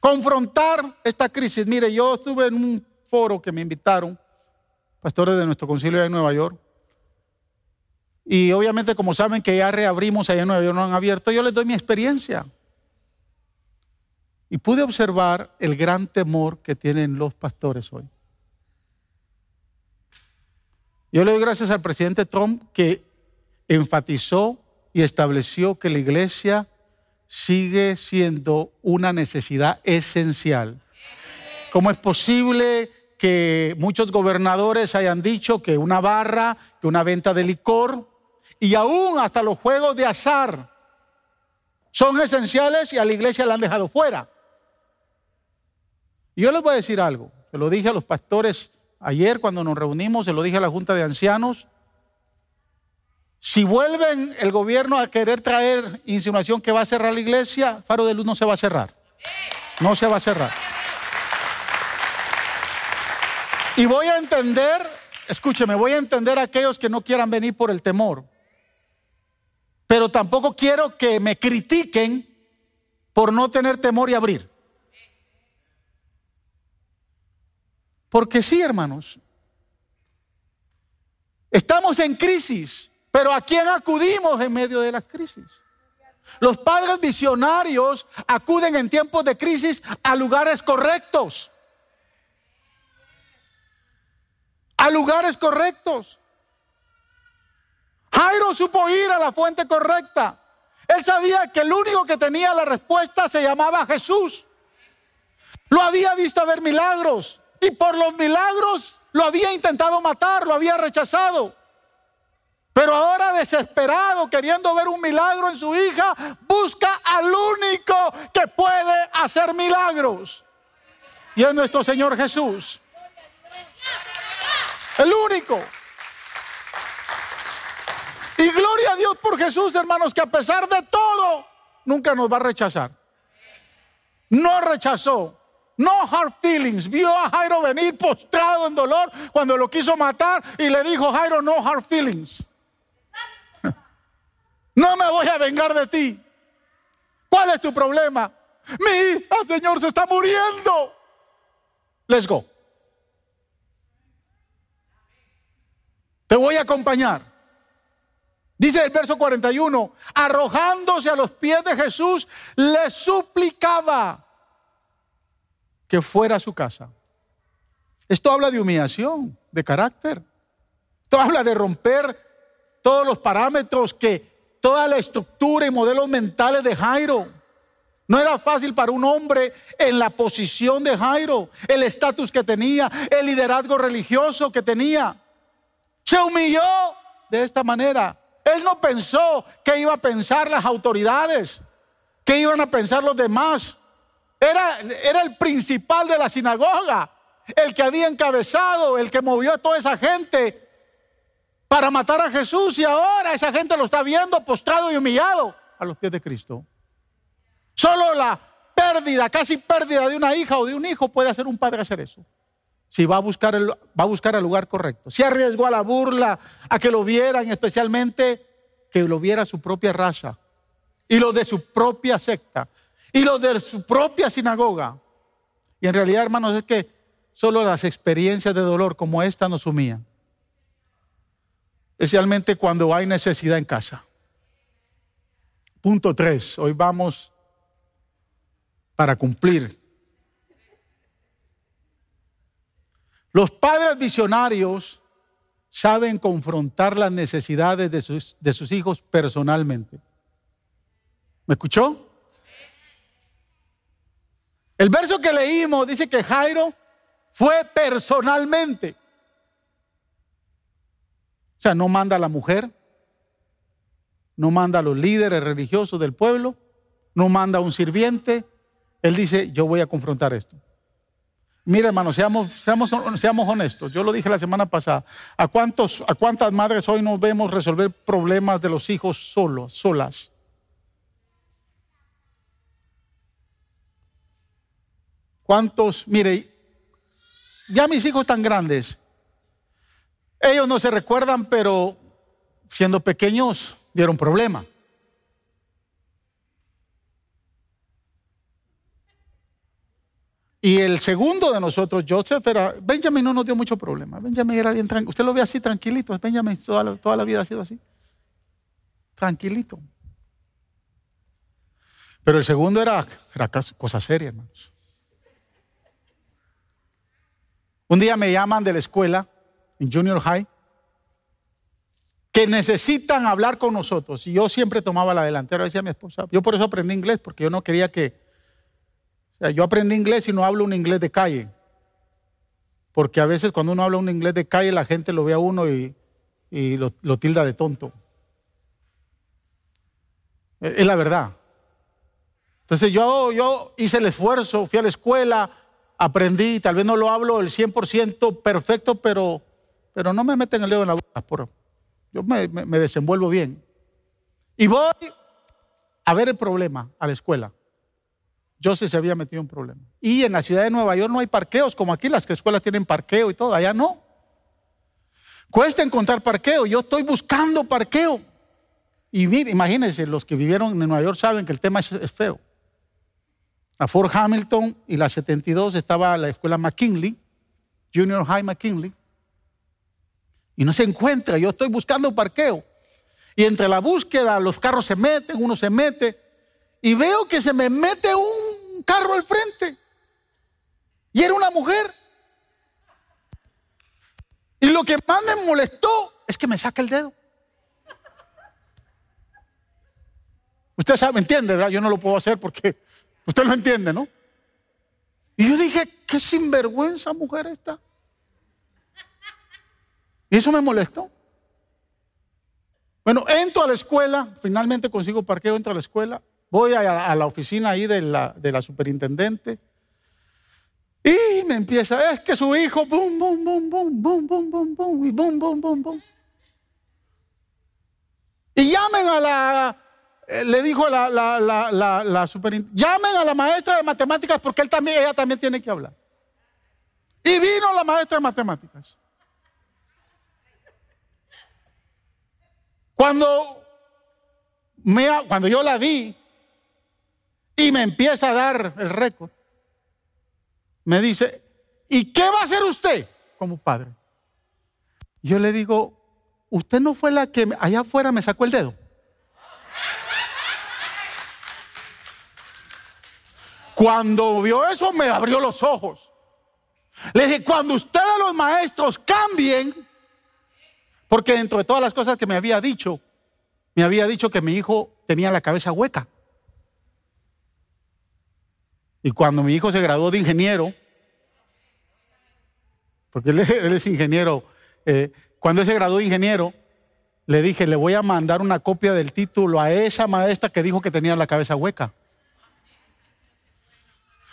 S2: confrontar esta crisis. Mire, yo estuve en un foro que me invitaron, pastores de nuestro concilio de Nueva York. Y obviamente, como saben que ya reabrimos allá en Nueva York, no han abierto, yo les doy mi experiencia. Y pude observar el gran temor que tienen los pastores hoy. Yo le doy gracias al presidente Trump que enfatizó y estableció que la iglesia sigue siendo una necesidad esencial. ¿Cómo es posible que muchos gobernadores hayan dicho que una barra, que una venta de licor y aún hasta los juegos de azar son esenciales y a la iglesia la han dejado fuera? Yo les voy a decir algo, se lo dije a los pastores ayer cuando nos reunimos, se lo dije a la Junta de Ancianos, si vuelven el gobierno a querer traer insinuación que va a cerrar la iglesia, Faro de Luz no se va a cerrar. No se va a cerrar. Y voy a entender, escúcheme, voy a entender a aquellos que no quieran venir por el temor. Pero tampoco quiero que me critiquen por no tener temor y abrir. Porque sí, hermanos, estamos en crisis. Pero ¿a quién acudimos en medio de las crisis? Los padres visionarios acuden en tiempos de crisis a lugares correctos. A lugares correctos. Jairo supo ir a la fuente correcta. Él sabía que el único que tenía la respuesta se llamaba Jesús. Lo había visto ver milagros y por los milagros lo había intentado matar, lo había rechazado. Pero ahora desesperado, queriendo ver un milagro en su hija, busca al único que puede hacer milagros. Y es nuestro Señor Jesús. El único. Y gloria a Dios por Jesús, hermanos, que a pesar de todo, nunca nos va a rechazar. No rechazó. No hard feelings. Vio a Jairo venir postrado en dolor cuando lo quiso matar y le dijo, Jairo, no hard feelings. No me voy a vengar de ti. ¿Cuál es tu problema? Mi hija, Señor, se está muriendo. Let's go. Te voy a acompañar. Dice el verso 41, arrojándose a los pies de Jesús, le suplicaba que fuera a su casa. Esto habla de humillación, de carácter. Esto habla de romper todos los parámetros que, toda la estructura y modelos mentales de Jairo. No era fácil para un hombre en la posición de Jairo, el estatus que tenía, el liderazgo religioso que tenía. Se humilló de esta manera. Él no pensó que iba a pensar las autoridades, que iban a pensar los demás. Era, era el principal de la sinagoga, el que había encabezado, el que movió a toda esa gente para matar a Jesús y ahora esa gente lo está viendo postrado y humillado a los pies de Cristo. Solo la pérdida, casi pérdida de una hija o de un hijo puede hacer un padre hacer eso. Si va a buscar el, va a buscar el lugar correcto. Si arriesgó a la burla, a que lo vieran, especialmente que lo viera su propia raza y los de su propia secta y los de su propia sinagoga. Y en realidad, hermanos, es que solo las experiencias de dolor como esta nos humillan especialmente cuando hay necesidad en casa. Punto tres, hoy vamos para cumplir. Los padres visionarios saben confrontar las necesidades de sus, de sus hijos personalmente. ¿Me escuchó? El verso que leímos dice que Jairo fue personalmente. O sea, no manda a la mujer, no manda a los líderes religiosos del pueblo, no manda a un sirviente. Él dice, yo voy a confrontar esto. Mira, hermano, seamos, seamos, seamos honestos. Yo lo dije la semana pasada. ¿A, cuántos, ¿A cuántas madres hoy nos vemos resolver problemas de los hijos solos, solas? ¿Cuántos? Mire, ya mis hijos están grandes. Ellos no se recuerdan, pero siendo pequeños dieron problema. Y el segundo de nosotros, Joseph, era, Benjamin no nos dio mucho problema. Benjamin era bien tranquilo. Usted lo ve así tranquilito. Benjamin toda la, toda la vida ha sido así. Tranquilito. Pero el segundo era, era cosa seria, hermanos. Un día me llaman de la escuela en junior high, que necesitan hablar con nosotros. Y yo siempre tomaba la delantera, decía mi esposa. Yo por eso aprendí inglés, porque yo no quería que... O sea, yo aprendí inglés y no hablo un inglés de calle. Porque a veces cuando uno habla un inglés de calle, la gente lo ve a uno y, lo, lo tilda de tonto. Es la verdad. Entonces yo, yo hice el esfuerzo, fui a la escuela, aprendí, tal vez no lo hablo el 100% perfecto, pero pero no me meten el dedo en la boca. yo me, desenvuelvo bien. Y voy a ver el problema a la escuela. Yo se había metido en problema. Y en la ciudad de Nueva York no hay parqueos como aquí, las escuelas tienen parqueo y todo, allá no. Cuesta encontrar parqueo, yo estoy buscando parqueo. Y imagínense, los que vivieron en Nueva York saben que el tema es, feo. A Fort Hamilton y la 72 estaba la escuela McKinley, Junior High McKinley, y no se encuentra. Yo estoy buscando parqueo. Y entre la búsqueda los carros se meten, uno se mete. Y veo que se me mete un carro al frente. Y era una mujer. Y lo que más me molestó es que me saca el dedo. Usted sabe, entiende, ¿verdad? Yo no lo puedo hacer porque usted lo entiende, ¿no? Y yo dije, qué sinvergüenza mujer esta. Y eso me molestó. Bueno, entro a la escuela, finalmente consigo parqueo, entro a la escuela, voy a, la oficina ahí de la, de la, superintendente y me empieza, es que su hijo, boom, boom, boom, boom, boom, boom, boom, boom, y boom, boom, boom, boom. Y llamen a la, eh, le dijo la, la superintendente, llamen a la maestra de matemáticas porque él también, ella también tiene que hablar. Y vino la maestra de matemáticas. Cuando, me, cuando yo la vi y me empieza a dar el récord, me dice, ¿y qué va a hacer usted como padre? Yo le digo, ¿usted no fue la que allá afuera me sacó el dedo? Cuando vio eso me abrió los ojos. Le dije, cuando ustedes los maestros cambien, porque dentro de todas las cosas que me había dicho, me había dicho que mi hijo tenía la cabeza hueca. Y cuando mi hijo se graduó de ingeniero, porque él, es ingeniero, eh, cuando él se graduó de ingeniero, le dije, le voy a mandar una copia del título a esa maestra que dijo que tenía la cabeza hueca.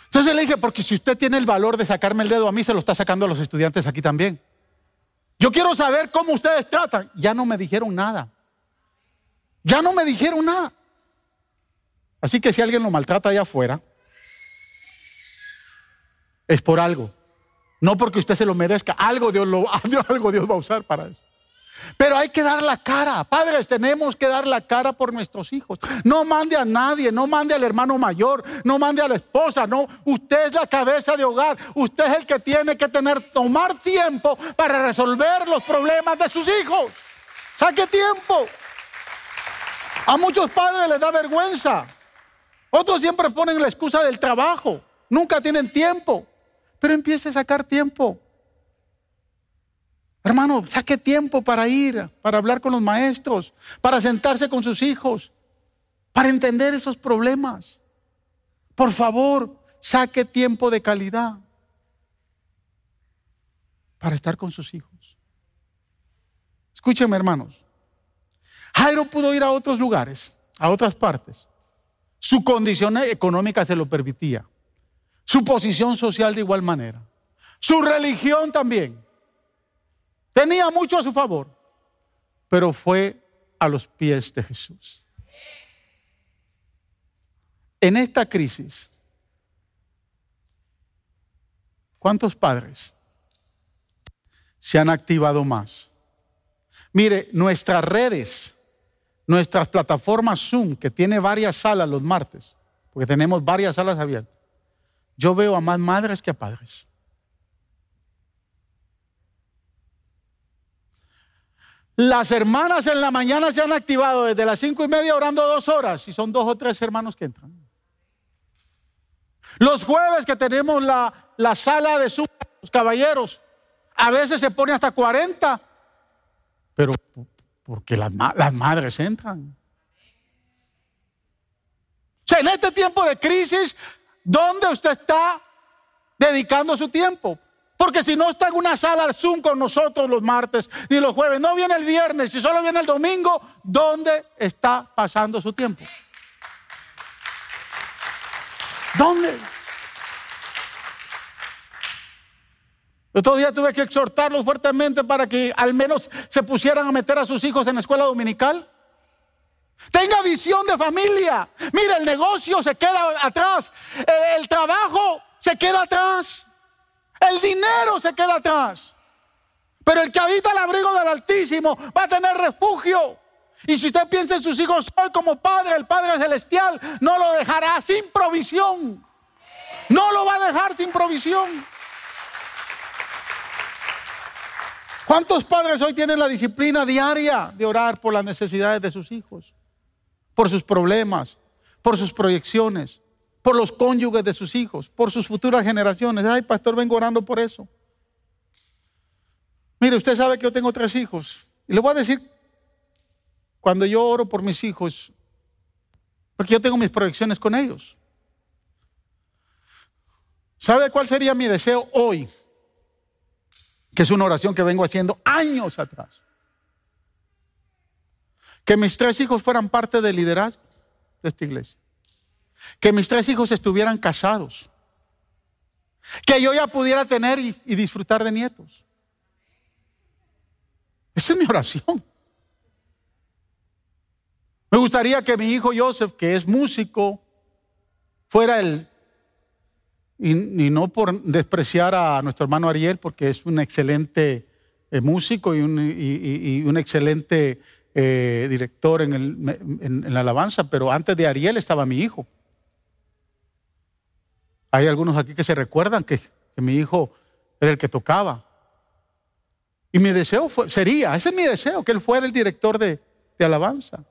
S2: Entonces le dije, porque si usted tiene el valor de sacarme el dedo a mí, se lo está sacando a los estudiantes aquí también. Yo quiero saber cómo ustedes tratan. Ya no me dijeron nada. Ya no me dijeron nada. Así que si alguien lo maltrata allá afuera, es por algo. No porque usted se lo merezca. Algo Dios, lo, algo Dios va a usar para eso. Pero hay que dar la cara. Padres, tenemos que dar la cara por nuestros hijos. No mande a nadie, no mande al hermano mayor, no mande a la esposa, no. Usted es la cabeza de hogar. Usted es el que tiene que tener, tomar tiempo para resolver los problemas de sus hijos. Saque tiempo. A muchos padres les da vergüenza. Otros siempre ponen la excusa del trabajo. Nunca tienen tiempo. Pero empiece a sacar tiempo. Hermano, saque tiempo para ir, para hablar con los maestros, para sentarse con sus hijos, para entender esos problemas. Por favor, saque tiempo de calidad para estar con sus hijos. Escúcheme, hermanos. Jairo pudo ir a otros lugares, a otras partes. Su condición económica se lo permitía. Su posición social de igual manera. Su religión también. Tenía mucho a su favor, pero fue a los pies de Jesús. En esta crisis, ¿cuántos padres se han activado más? Mire, nuestras redes, nuestras plataformas Zoom, que tiene varias salas los martes, porque tenemos varias salas abiertas, yo veo a más madres que a padres. Las hermanas en la mañana se han activado desde las cinco y media orando dos horas y son dos o tres hermanos que entran. Los jueves que tenemos la, sala de sus caballeros, a veces se pone hasta 40, pero porque las, las madres entran. O sea, en este tiempo de crisis, ¿dónde usted está dedicando su tiempo? Porque si no está en una sala al Zoom con nosotros los martes y los jueves, no viene el viernes, si solo viene el domingo, ¿dónde está pasando su tiempo? ¿Dónde? Otro día tuve que exhortarlos fuertemente para que al menos se pusieran a meter a sus hijos en la escuela dominical. Tenga visión de familia. Mira, el negocio se queda atrás. El trabajo se queda atrás. El dinero se queda atrás. Pero el que habita el abrigo del Altísimo va a tener refugio. Y si usted piensa en sus hijos hoy como Padre, el Padre Celestial no lo dejará sin provisión. No lo va a dejar sin provisión. ¿Cuántos padres hoy tienen la disciplina diaria de orar por las necesidades de sus hijos? Por sus problemas, por sus proyecciones por los cónyuges de sus hijos, por sus futuras generaciones. Ay, pastor, vengo orando por eso. Mire, usted sabe que yo tengo tres hijos. Y le voy a decir, cuando yo oro por mis hijos, porque yo tengo mis proyecciones con ellos. ¿Sabe cuál sería mi deseo hoy? Que es una oración que vengo haciendo años atrás. Que mis tres hijos fueran parte del liderazgo de esta iglesia que mis tres hijos estuvieran casados, que yo ya pudiera tener y, disfrutar de nietos. Esa es mi oración. Me gustaría que mi hijo Joseph, que es músico, fuera el, y, no por despreciar a nuestro hermano Ariel, porque es un excelente eh, músico y un, excelente eh, director en, en la alabanza, pero antes de Ariel estaba mi hijo. Hay algunos aquí que se recuerdan que, mi hijo era el que tocaba. Y mi deseo sería, ese es mi deseo, que él fuera el director de, de alabanza.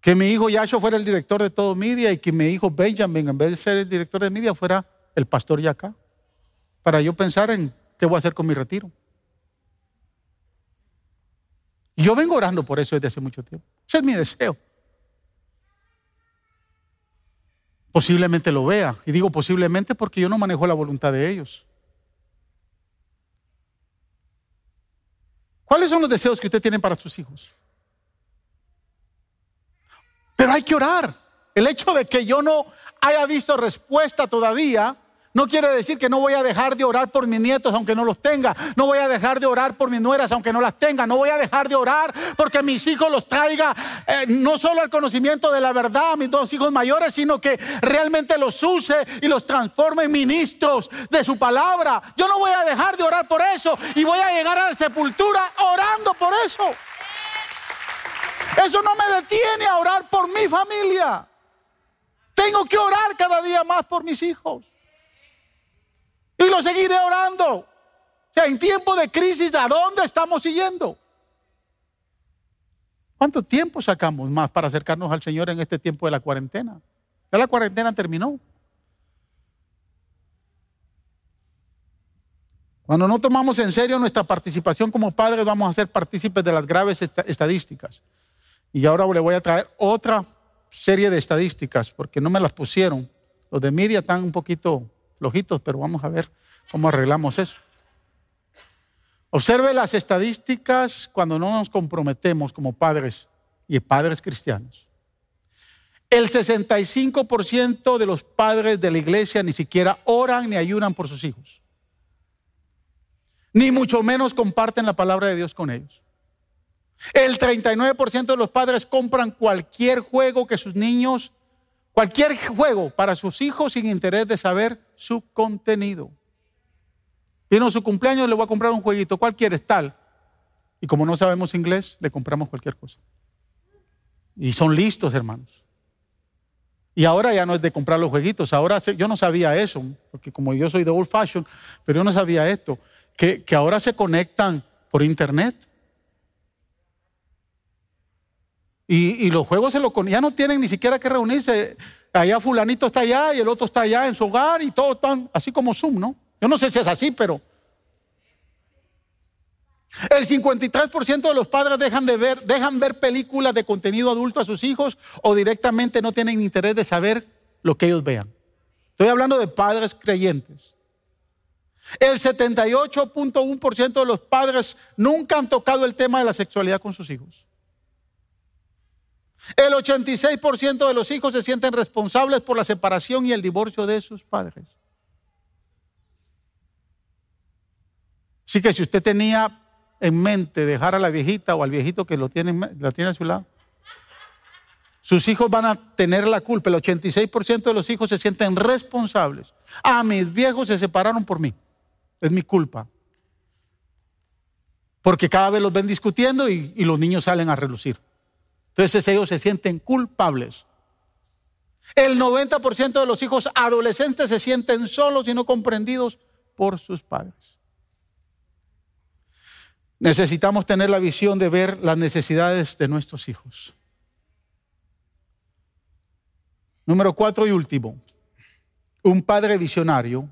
S2: Que mi hijo Yasho fuera el director de todo media y que mi hijo Benjamin, en vez de ser el director de media, fuera el pastor Yacá. Para yo pensar en qué voy a hacer con mi retiro. Y yo vengo orando por eso desde hace mucho tiempo. Ese es mi deseo. Posiblemente lo vea. Y digo posiblemente porque yo no manejo la voluntad de ellos. ¿Cuáles son los deseos que usted tiene para sus hijos? Pero hay que orar. El hecho de que yo no haya visto respuesta todavía no quiere decir que no voy a dejar de orar por mis nietos aunque no los tenga. No voy a dejar de orar por mis nueras aunque no las tenga. No voy a dejar de orar porque mis hijos los traiga eh, no solo al conocimiento de la verdad mis dos hijos mayores, sino que realmente los use y los transforme en ministros de su palabra. Yo no voy a dejar de orar por eso y voy a llegar a la sepultura orando por eso. Eso no me detiene a orar por mi familia. Tengo que orar cada día más por mis hijos. Y lo seguiré orando. O sea, en tiempo de crisis, ¿a dónde estamos siguiendo? ¿Cuánto tiempo sacamos más para acercarnos al Señor en este tiempo de la cuarentena? Ya la cuarentena terminó. Cuando no tomamos en serio nuestra participación como padres, vamos a ser partícipes de las graves estadísticas. Y ahora le voy a traer otra serie de estadísticas, porque no me las pusieron. Los de media están un poquito flojitos, pero vamos a ver cómo arreglamos eso. Observe las estadísticas cuando no nos comprometemos como padres y padres cristianos. El 65% de los padres de la iglesia ni siquiera oran ni ayunan por sus hijos. Ni mucho menos comparten la palabra de Dios con ellos. El 39% de los padres compran cualquier juego que sus niños Cualquier juego para sus hijos sin interés de saber su contenido. Vino su cumpleaños, le voy a comprar un jueguito. ¿Cuál quieres? Tal. Y como no sabemos inglés, le compramos cualquier cosa. Y son listos, hermanos. Y ahora ya no es de comprar los jueguitos. Ahora yo no sabía eso, porque como yo soy de old fashion, pero yo no sabía esto, que, que ahora se conectan por internet. Y, los juegos se lo ya no tienen ni siquiera que reunirse. Allá fulanito está allá y el otro está allá en su hogar y todos están así como Zoom, ¿no? Yo no sé si es así, pero... El 53% de los padres dejan de ver, dejan ver películas de contenido adulto a sus hijos o directamente no tienen interés de saber lo que ellos vean. Estoy hablando de padres creyentes. El 78.1% de los padres nunca han tocado el tema de la sexualidad con sus hijos. El 86% de los hijos se sienten responsables por la separación y el divorcio de sus padres. Así que si usted tenía en mente dejar a la viejita o al viejito que lo tiene, la tiene a su lado, sus hijos van a tener la culpa. El 86% de los hijos se sienten responsables. A ah, mis viejos se separaron por mí. Es mi culpa. Porque cada vez los ven discutiendo y los niños salen a relucir. Entonces ellos se sienten culpables. El 90% de los hijos adolescentes se sienten solos y no comprendidos por sus padres. Necesitamos tener la visión de ver las necesidades de nuestros hijos. Número cuatro y último. Un padre visionario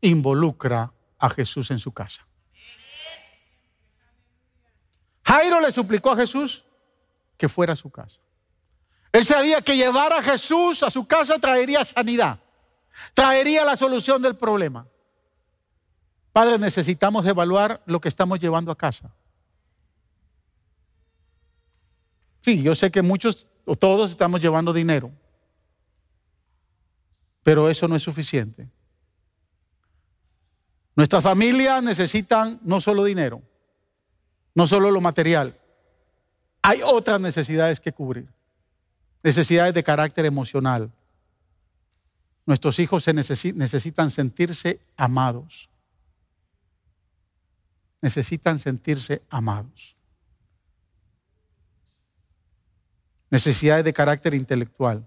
S2: involucra a Jesús en su casa. Jairo le suplicó a Jesús que fuera a su casa. Él sabía que llevar a Jesús a su casa traería sanidad, traería la solución del problema. Padre, necesitamos evaluar lo que estamos llevando a casa. Sí, yo sé que muchos o todos estamos llevando dinero, pero eso no es suficiente. Nuestras familias necesitan no solo dinero, no solo lo material, hay otras necesidades que cubrir. Necesidades de carácter emocional. Nuestros hijos se necesitan sentirse amados. Necesitan sentirse amados. Necesidades de carácter intelectual.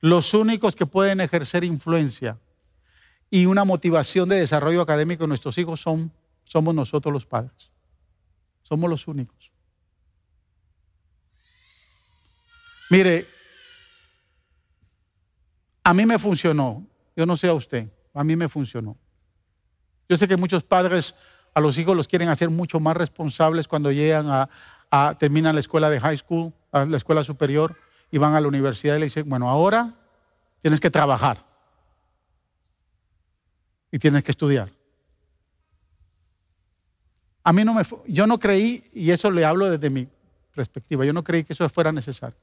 S2: Los únicos que pueden ejercer influencia y una motivación de desarrollo académico de nuestros hijos son, somos nosotros los padres. Somos los únicos. Mire, a mí me funcionó. Yo no sé a usted, a mí me funcionó. Yo sé que muchos padres a los hijos los quieren hacer mucho más responsables cuando llegan a, terminan la escuela de high school, a la escuela superior y van a la universidad y le dicen, bueno, ahora tienes que trabajar y tienes que estudiar. A mí no me, yo no creí, y eso le hablo desde mi perspectiva, yo no creí que eso fuera necesario.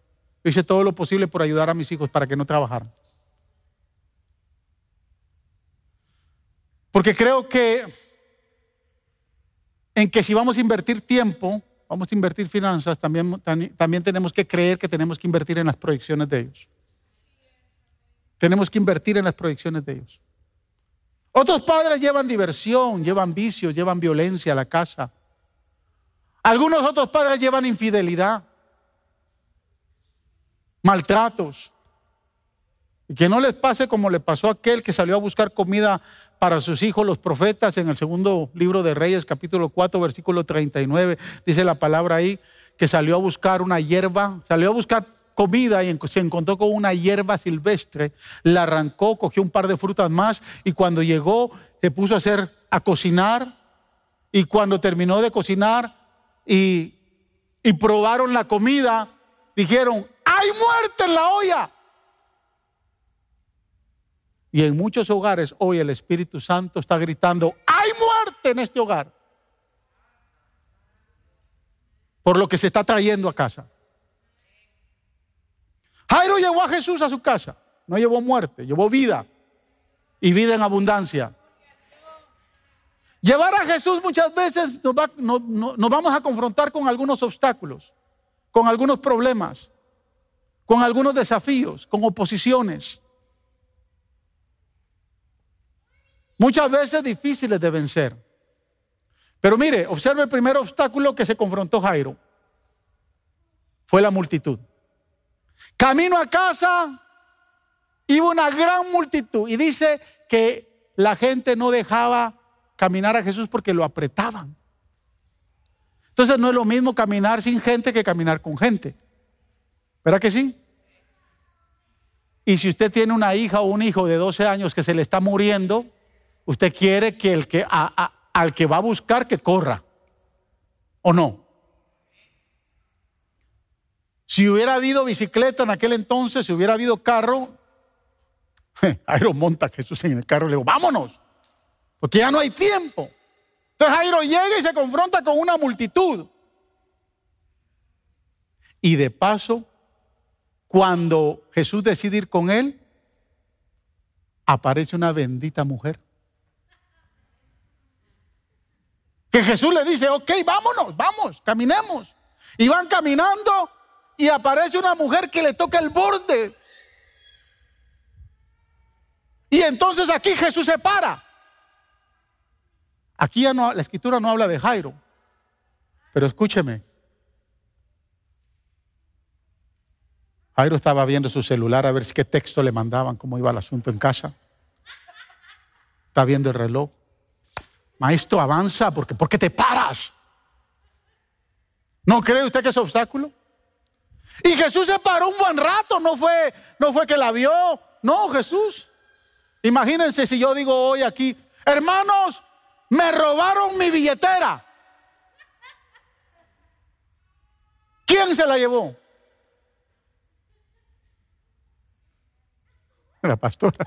S2: Yo hice todo lo posible por ayudar a mis hijos para que no trabajaran. Porque creo que en que si vamos a invertir tiempo, vamos a invertir finanzas, también, también tenemos que creer que tenemos que invertir en las proyecciones de ellos. Tenemos que invertir en las proyecciones de ellos. Otros padres llevan diversión, llevan vicios, llevan violencia a la casa. Algunos otros padres llevan infidelidad, maltratos. Y que no les pase como le pasó a aquel que salió a buscar comida para sus hijos, los profetas, en el segundo libro de Reyes, capítulo 4, versículo 39, dice la palabra ahí, que salió a buscar una hierba, salió a buscar comida y se encontró con una hierba silvestre, la arrancó, cogió un par de frutas más y cuando llegó se puso a hacer a cocinar y cuando terminó de cocinar y, y probaron la comida, dijeron, hay muerte en la olla. Y en muchos hogares hoy el Espíritu Santo está gritando, hay muerte en este hogar. Por lo que se está trayendo a casa. Jairo llevó a Jesús a su casa. No llevó muerte, llevó vida. Y vida en abundancia. Llevar a Jesús muchas veces nos, nos, vamos a confrontar con algunos obstáculos, con algunos problemas, con algunos desafíos, con oposiciones. Muchas veces difíciles de vencer. Pero mire, observe el primer obstáculo que se confrontó Jairo. Fue la multitud. Camino a casa, iba una gran multitud y dice que la gente no dejaba caminar a Jesús porque lo apretaban. Entonces no es lo mismo caminar sin gente que caminar con gente. ¿Verdad que sí? Y si usted tiene una hija o un hijo de 12 años que se le está muriendo, usted quiere que el que al que va a buscar que corra. ¿O no? Si hubiera habido bicicleta en aquel entonces, si hubiera habido carro, Jairo monta a Jesús en el carro y le digo, vámonos, porque ya no hay tiempo. Entonces Jairo llega y se confronta con una multitud. Y de paso, cuando Jesús decide ir con él, aparece una bendita mujer. Que Jesús le dice, ok, vámonos, vamos, caminemos. Y van caminando y aparece una mujer que le toca el borde. Y entonces aquí Jesús se para. Aquí ya no, la escritura no habla de Jairo. Pero escúcheme. Jairo estaba viendo su celular a ver qué texto le mandaban, cómo iba el asunto en casa. Está viendo el reloj. Maestro, avanza, porque ¿por qué te paras? ¿No cree usted que es obstáculo? Y Jesús se paró un buen rato, no fue, no fue que la vio, no, Jesús. Imagínense si yo digo hoy aquí, hermanos, me robaron mi billetera. ¿Quién se la llevó? La pastora.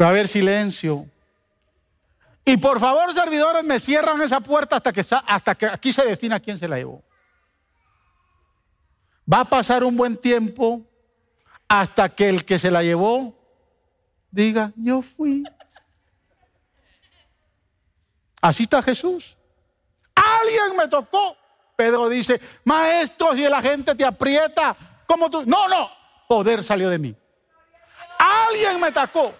S2: Va a haber silencio. Y por favor, servidores, me cierran esa puerta hasta que, hasta que aquí se defina quién se la llevó. Va a pasar un buen tiempo hasta que el que se la llevó diga, yo fui. Así está Jesús. Alguien me tocó. Pedro dice, maestro, si la gente te aprieta, como tú? No, no, poder salió de mí. Alguien me tocó.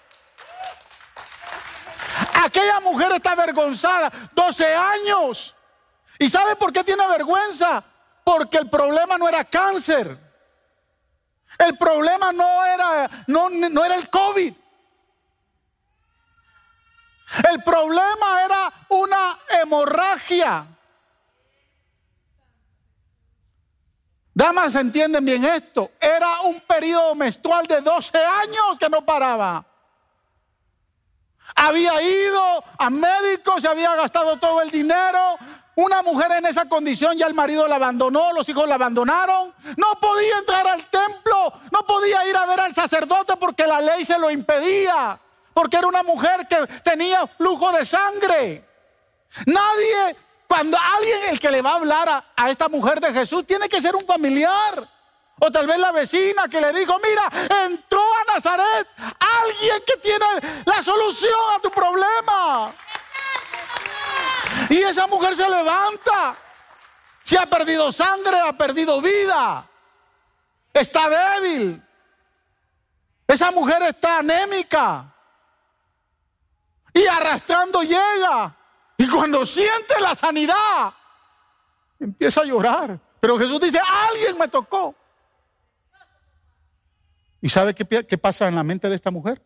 S2: Aquella mujer está avergonzada, 12 años. ¿Y sabe por qué tiene vergüenza? Porque el problema no era cáncer. El problema no era, no, no era el COVID. El problema era una hemorragia. Damas, entienden bien esto. Era un periodo menstrual de 12 años que no paraba. Había ido a médicos, se había gastado todo el dinero. Una mujer en esa condición ya el marido la abandonó, los hijos la abandonaron. No podía entrar al templo, no podía ir a ver al sacerdote porque la ley se lo impedía. Porque era una mujer que tenía flujo de sangre. Nadie cuando alguien el que le va a hablar a, esta mujer de Jesús tiene que ser un familiar. O tal vez la vecina que le dijo, mira, entró a Nazaret alguien que tiene la solución a tu problema. Y esa mujer se levanta. Si ha perdido sangre, ha perdido vida. Está débil. Esa mujer está anémica. Y arrastrando llega. Y cuando siente la sanidad, empieza a llorar. Pero Jesús dice, alguien me tocó. ¿Y sabe qué, pasa en la mente de esta mujer?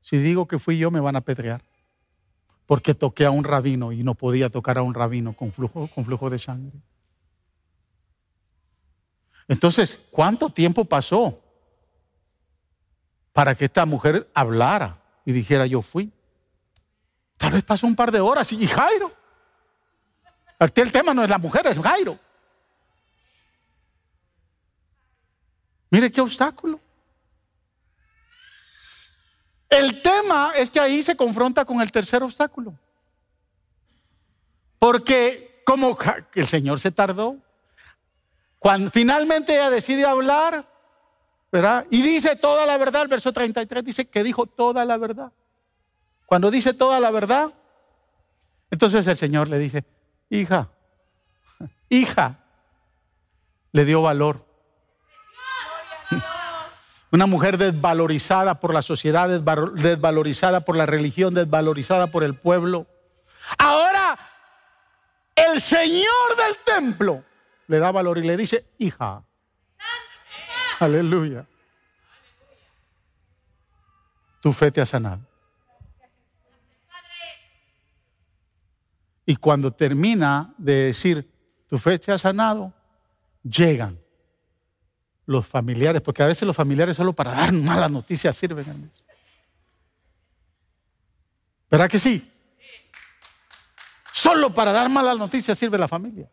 S2: Si digo que fui yo, me van a apedrear. Porque toqué a un rabino y no podía tocar a un rabino con flujo de sangre. Entonces, ¿cuánto tiempo pasó para que esta mujer hablara y dijera yo fui? Tal vez pasó un par de horas y Jairo. El tema no es la mujer, es Jairo. Mire qué obstáculo. El tema es que ahí se confronta con el tercer obstáculo. Porque como el Señor se tardó, cuando finalmente ella decide hablar, ¿verdad? Y dice toda la verdad, el verso 33 dice que dijo toda la verdad. Cuando dice toda la verdad, entonces el Señor le dice, hija, hija, le dio valor. Una mujer desvalorizada por la sociedad, desvalorizada por la religión, desvalorizada por el pueblo. Ahora, el Señor del templo le da valor y le dice, hija. Aleluya. Tu fe te ha sanado. Y cuando termina de decir, tu fecha ha sanado, llegan los familiares, porque a veces los familiares solo para dar malas noticias sirven. ¿Verdad que sí? Solo para dar malas noticias sirve la familia.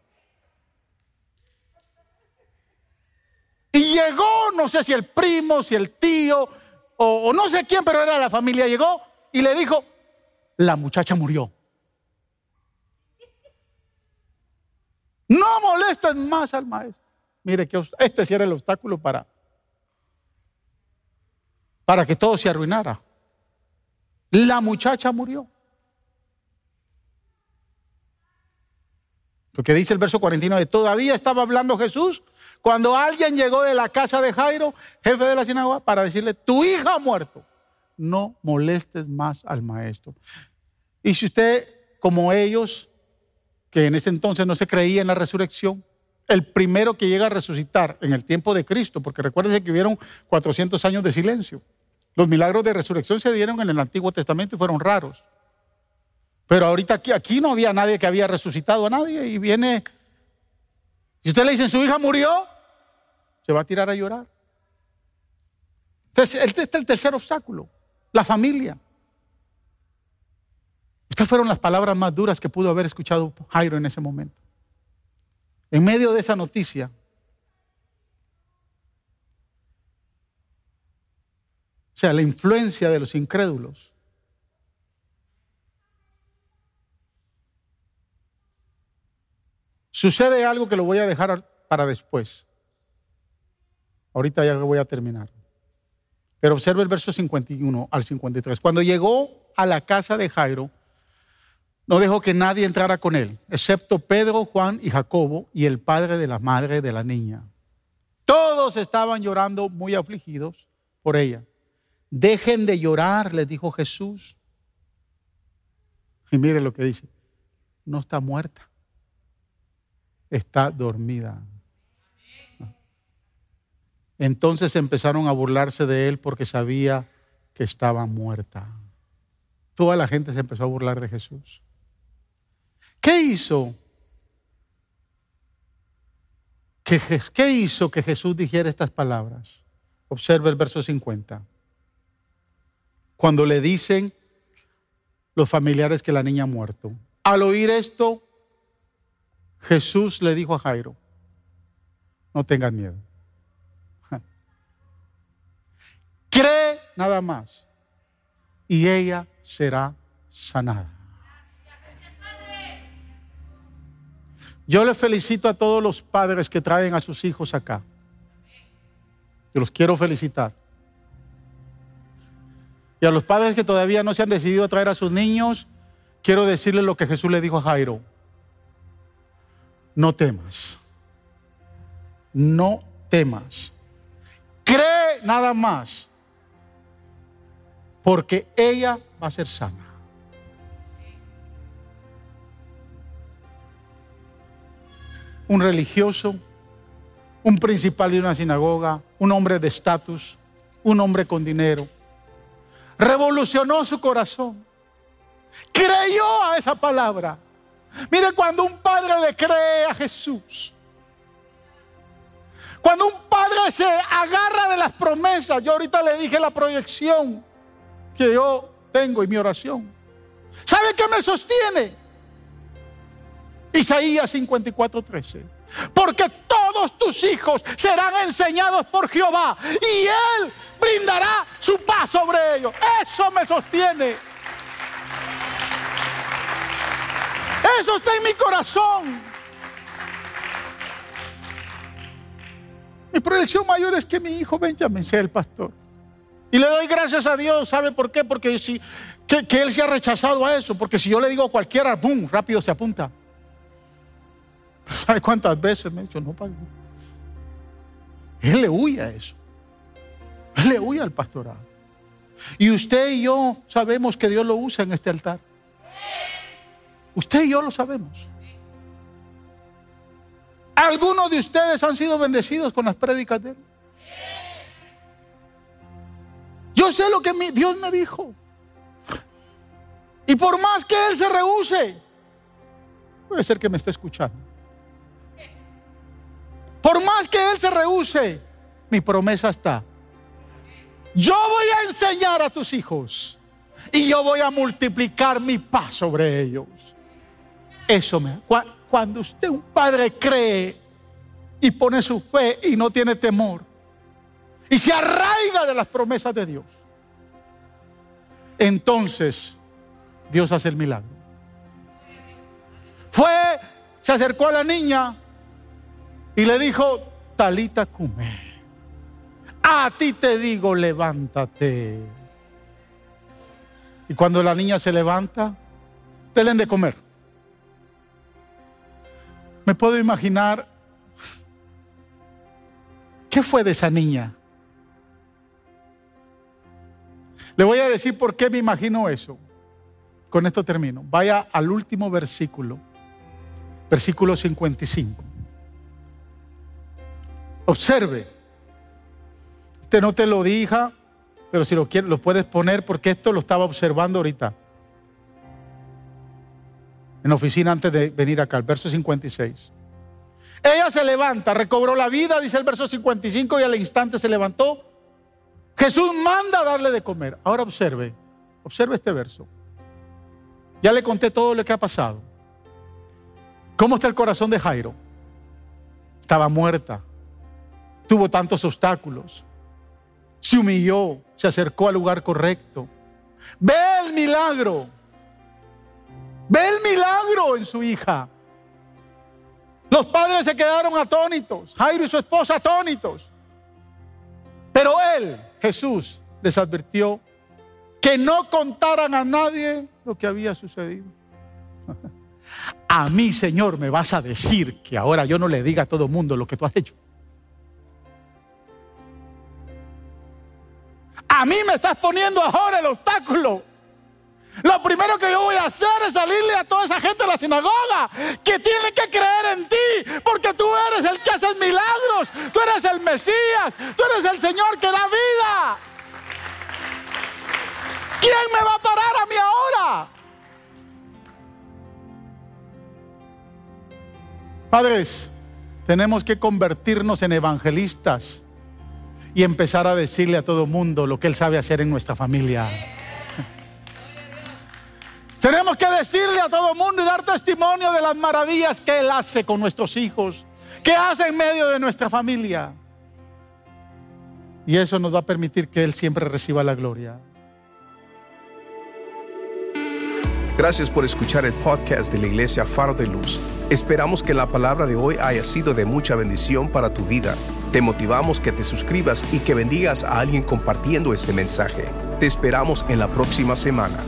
S2: Y llegó, no sé si el primo, si el tío, o no sé quién, pero era la familia, llegó y le dijo, la muchacha murió. No molesten más al maestro. Mire que este sí era el obstáculo para, para que todo se arruinara. La muchacha murió. Porque dice el verso 49, todavía estaba hablando Jesús cuando alguien llegó de la casa de Jairo, jefe de la sinagoga, para decirle, tu hija ha muerto. No molestes más al maestro. Y si usted, como ellos, que en ese entonces no se creía en la resurrección, el primero que llega a resucitar en el tiempo de Cristo, porque recuérdense que hubieron 400 años de silencio. Los milagros de resurrección se dieron en el Antiguo Testamento y fueron raros. Pero ahorita aquí, aquí no había nadie que había resucitado a nadie y viene, si usted le dice su hija murió, se va a tirar a llorar. Entonces, este es el tercer obstáculo, la familia. Estas fueron las palabras más duras que pudo haber escuchado Jairo en ese momento. En medio de esa noticia, o sea, la influencia de los incrédulos, sucede algo que lo voy a dejar para después. Ahorita ya voy a terminar. Pero observe el verso 51 al 53. Cuando llegó a la casa de Jairo, no dejó que nadie entrara con él, excepto Pedro, Juan y Jacobo y el padre de la madre de la niña. Todos estaban llorando muy afligidos por ella. Dejen de llorar, les dijo Jesús. Y mire lo que dice. No está muerta. Está dormida. Entonces empezaron a burlarse de él porque sabía que estaba muerta. Toda la gente se empezó a burlar de Jesús. ¿Qué hizo? ¿Qué, hizo que Jesús dijera estas palabras? Observe el verso 50. Cuando le dicen los familiares que la niña ha muerto. Al oír esto, Jesús le dijo a Jairo, no tengas miedo. Cree nada más y ella será sanada. Yo le felicito a todos los padres que traen a sus hijos acá. Yo los quiero felicitar. Y a los padres que todavía no se han decidido a traer a sus niños, quiero decirles lo que Jesús le dijo a Jairo. No temas. No temas. Cree nada más. Porque ella va a ser sana. Un religioso, un principal de una sinagoga, un hombre de estatus, un hombre con dinero. Revolucionó su corazón. Creyó a esa palabra. Mire, cuando un padre le cree a Jesús, cuando un padre se agarra de las promesas, yo ahorita le dije la proyección que yo tengo y mi oración. ¿Sabe qué me sostiene? Isaías 54:13. Porque todos tus hijos serán enseñados por Jehová y Él brindará su paz sobre ellos. Eso me sostiene. Eso está en mi corazón. Mi proyección mayor es que mi hijo Benjamin sea el pastor. Y le doy gracias a Dios. ¿Sabe por qué? Porque si, que, que él se ha rechazado a eso. Porque si yo le digo a cualquiera, ¡boom! Rápido se apunta. ¿Sabe cuántas veces me he dicho, no, padre? Él le huye a eso. Él le huye al pastorado. Y usted y yo sabemos que Dios lo usa en este altar. Usted y yo lo sabemos. Algunos de ustedes han sido bendecidos con las prédicas de Él. Yo sé lo que Dios me dijo. Y por más que Él se rehúse, puede ser que me esté escuchando. Por más que Él se rehúse, mi promesa está. Yo voy a enseñar a tus hijos y yo voy a multiplicar mi paz sobre ellos. Eso me. Cuando usted, un padre, cree y pone su fe y no tiene temor y se arraiga de las promesas de Dios, entonces Dios hace el milagro. Fue, se acercó a la niña y le dijo, Talita Cume, a ti te digo, levántate. Y cuando la niña se levanta, denle de comer. Me puedo imaginar qué fue de esa niña. Le voy a decir por qué me imagino eso. Con esto termino. Vaya al último versículo, versículo 55. Observe. Usted no te lo dija, pero si lo quieres, lo puedes poner porque esto lo estaba observando ahorita. En la oficina antes de venir acá, el verso 56. Ella se levanta, recobró la vida, dice el verso 55, y al instante se levantó. Jesús manda a darle de comer. Ahora observe, observe este verso. Ya le conté todo lo que ha pasado. ¿Cómo está el corazón de Jairo? Estaba muerta tuvo tantos obstáculos. Se humilló, se acercó al lugar correcto. Ve el milagro. Ve el milagro en su hija. Los padres se quedaron atónitos. Jairo y su esposa atónitos. Pero él, Jesús, les advirtió que no contaran a nadie lo que había sucedido. A mí, Señor, me vas a decir que ahora yo no le diga a todo el mundo lo que tú has hecho. A mí me estás poniendo ahora el obstáculo. Lo primero que yo voy a hacer es salirle a toda esa gente de la sinagoga que tiene que creer en ti, porque tú eres el que hace milagros, tú eres el Mesías, tú eres el Señor que da vida. ¿Quién me va a parar a mí ahora? Padres, tenemos que convertirnos en evangelistas y empezar a decirle a todo mundo lo que Él sabe hacer en nuestra familia. Tenemos que decirle a todo mundo y dar testimonio de las maravillas que Él hace con nuestros hijos, que hace en medio de nuestra familia. Y eso nos va a permitir que Él siempre reciba la gloria.
S1: Gracias por escuchar el podcast de la Iglesia Faro de Luz. Esperamos que la palabra de hoy haya sido de mucha bendición para tu vida. Te motivamos que te suscribas y que bendigas a alguien compartiendo este mensaje. Te esperamos en la próxima semana.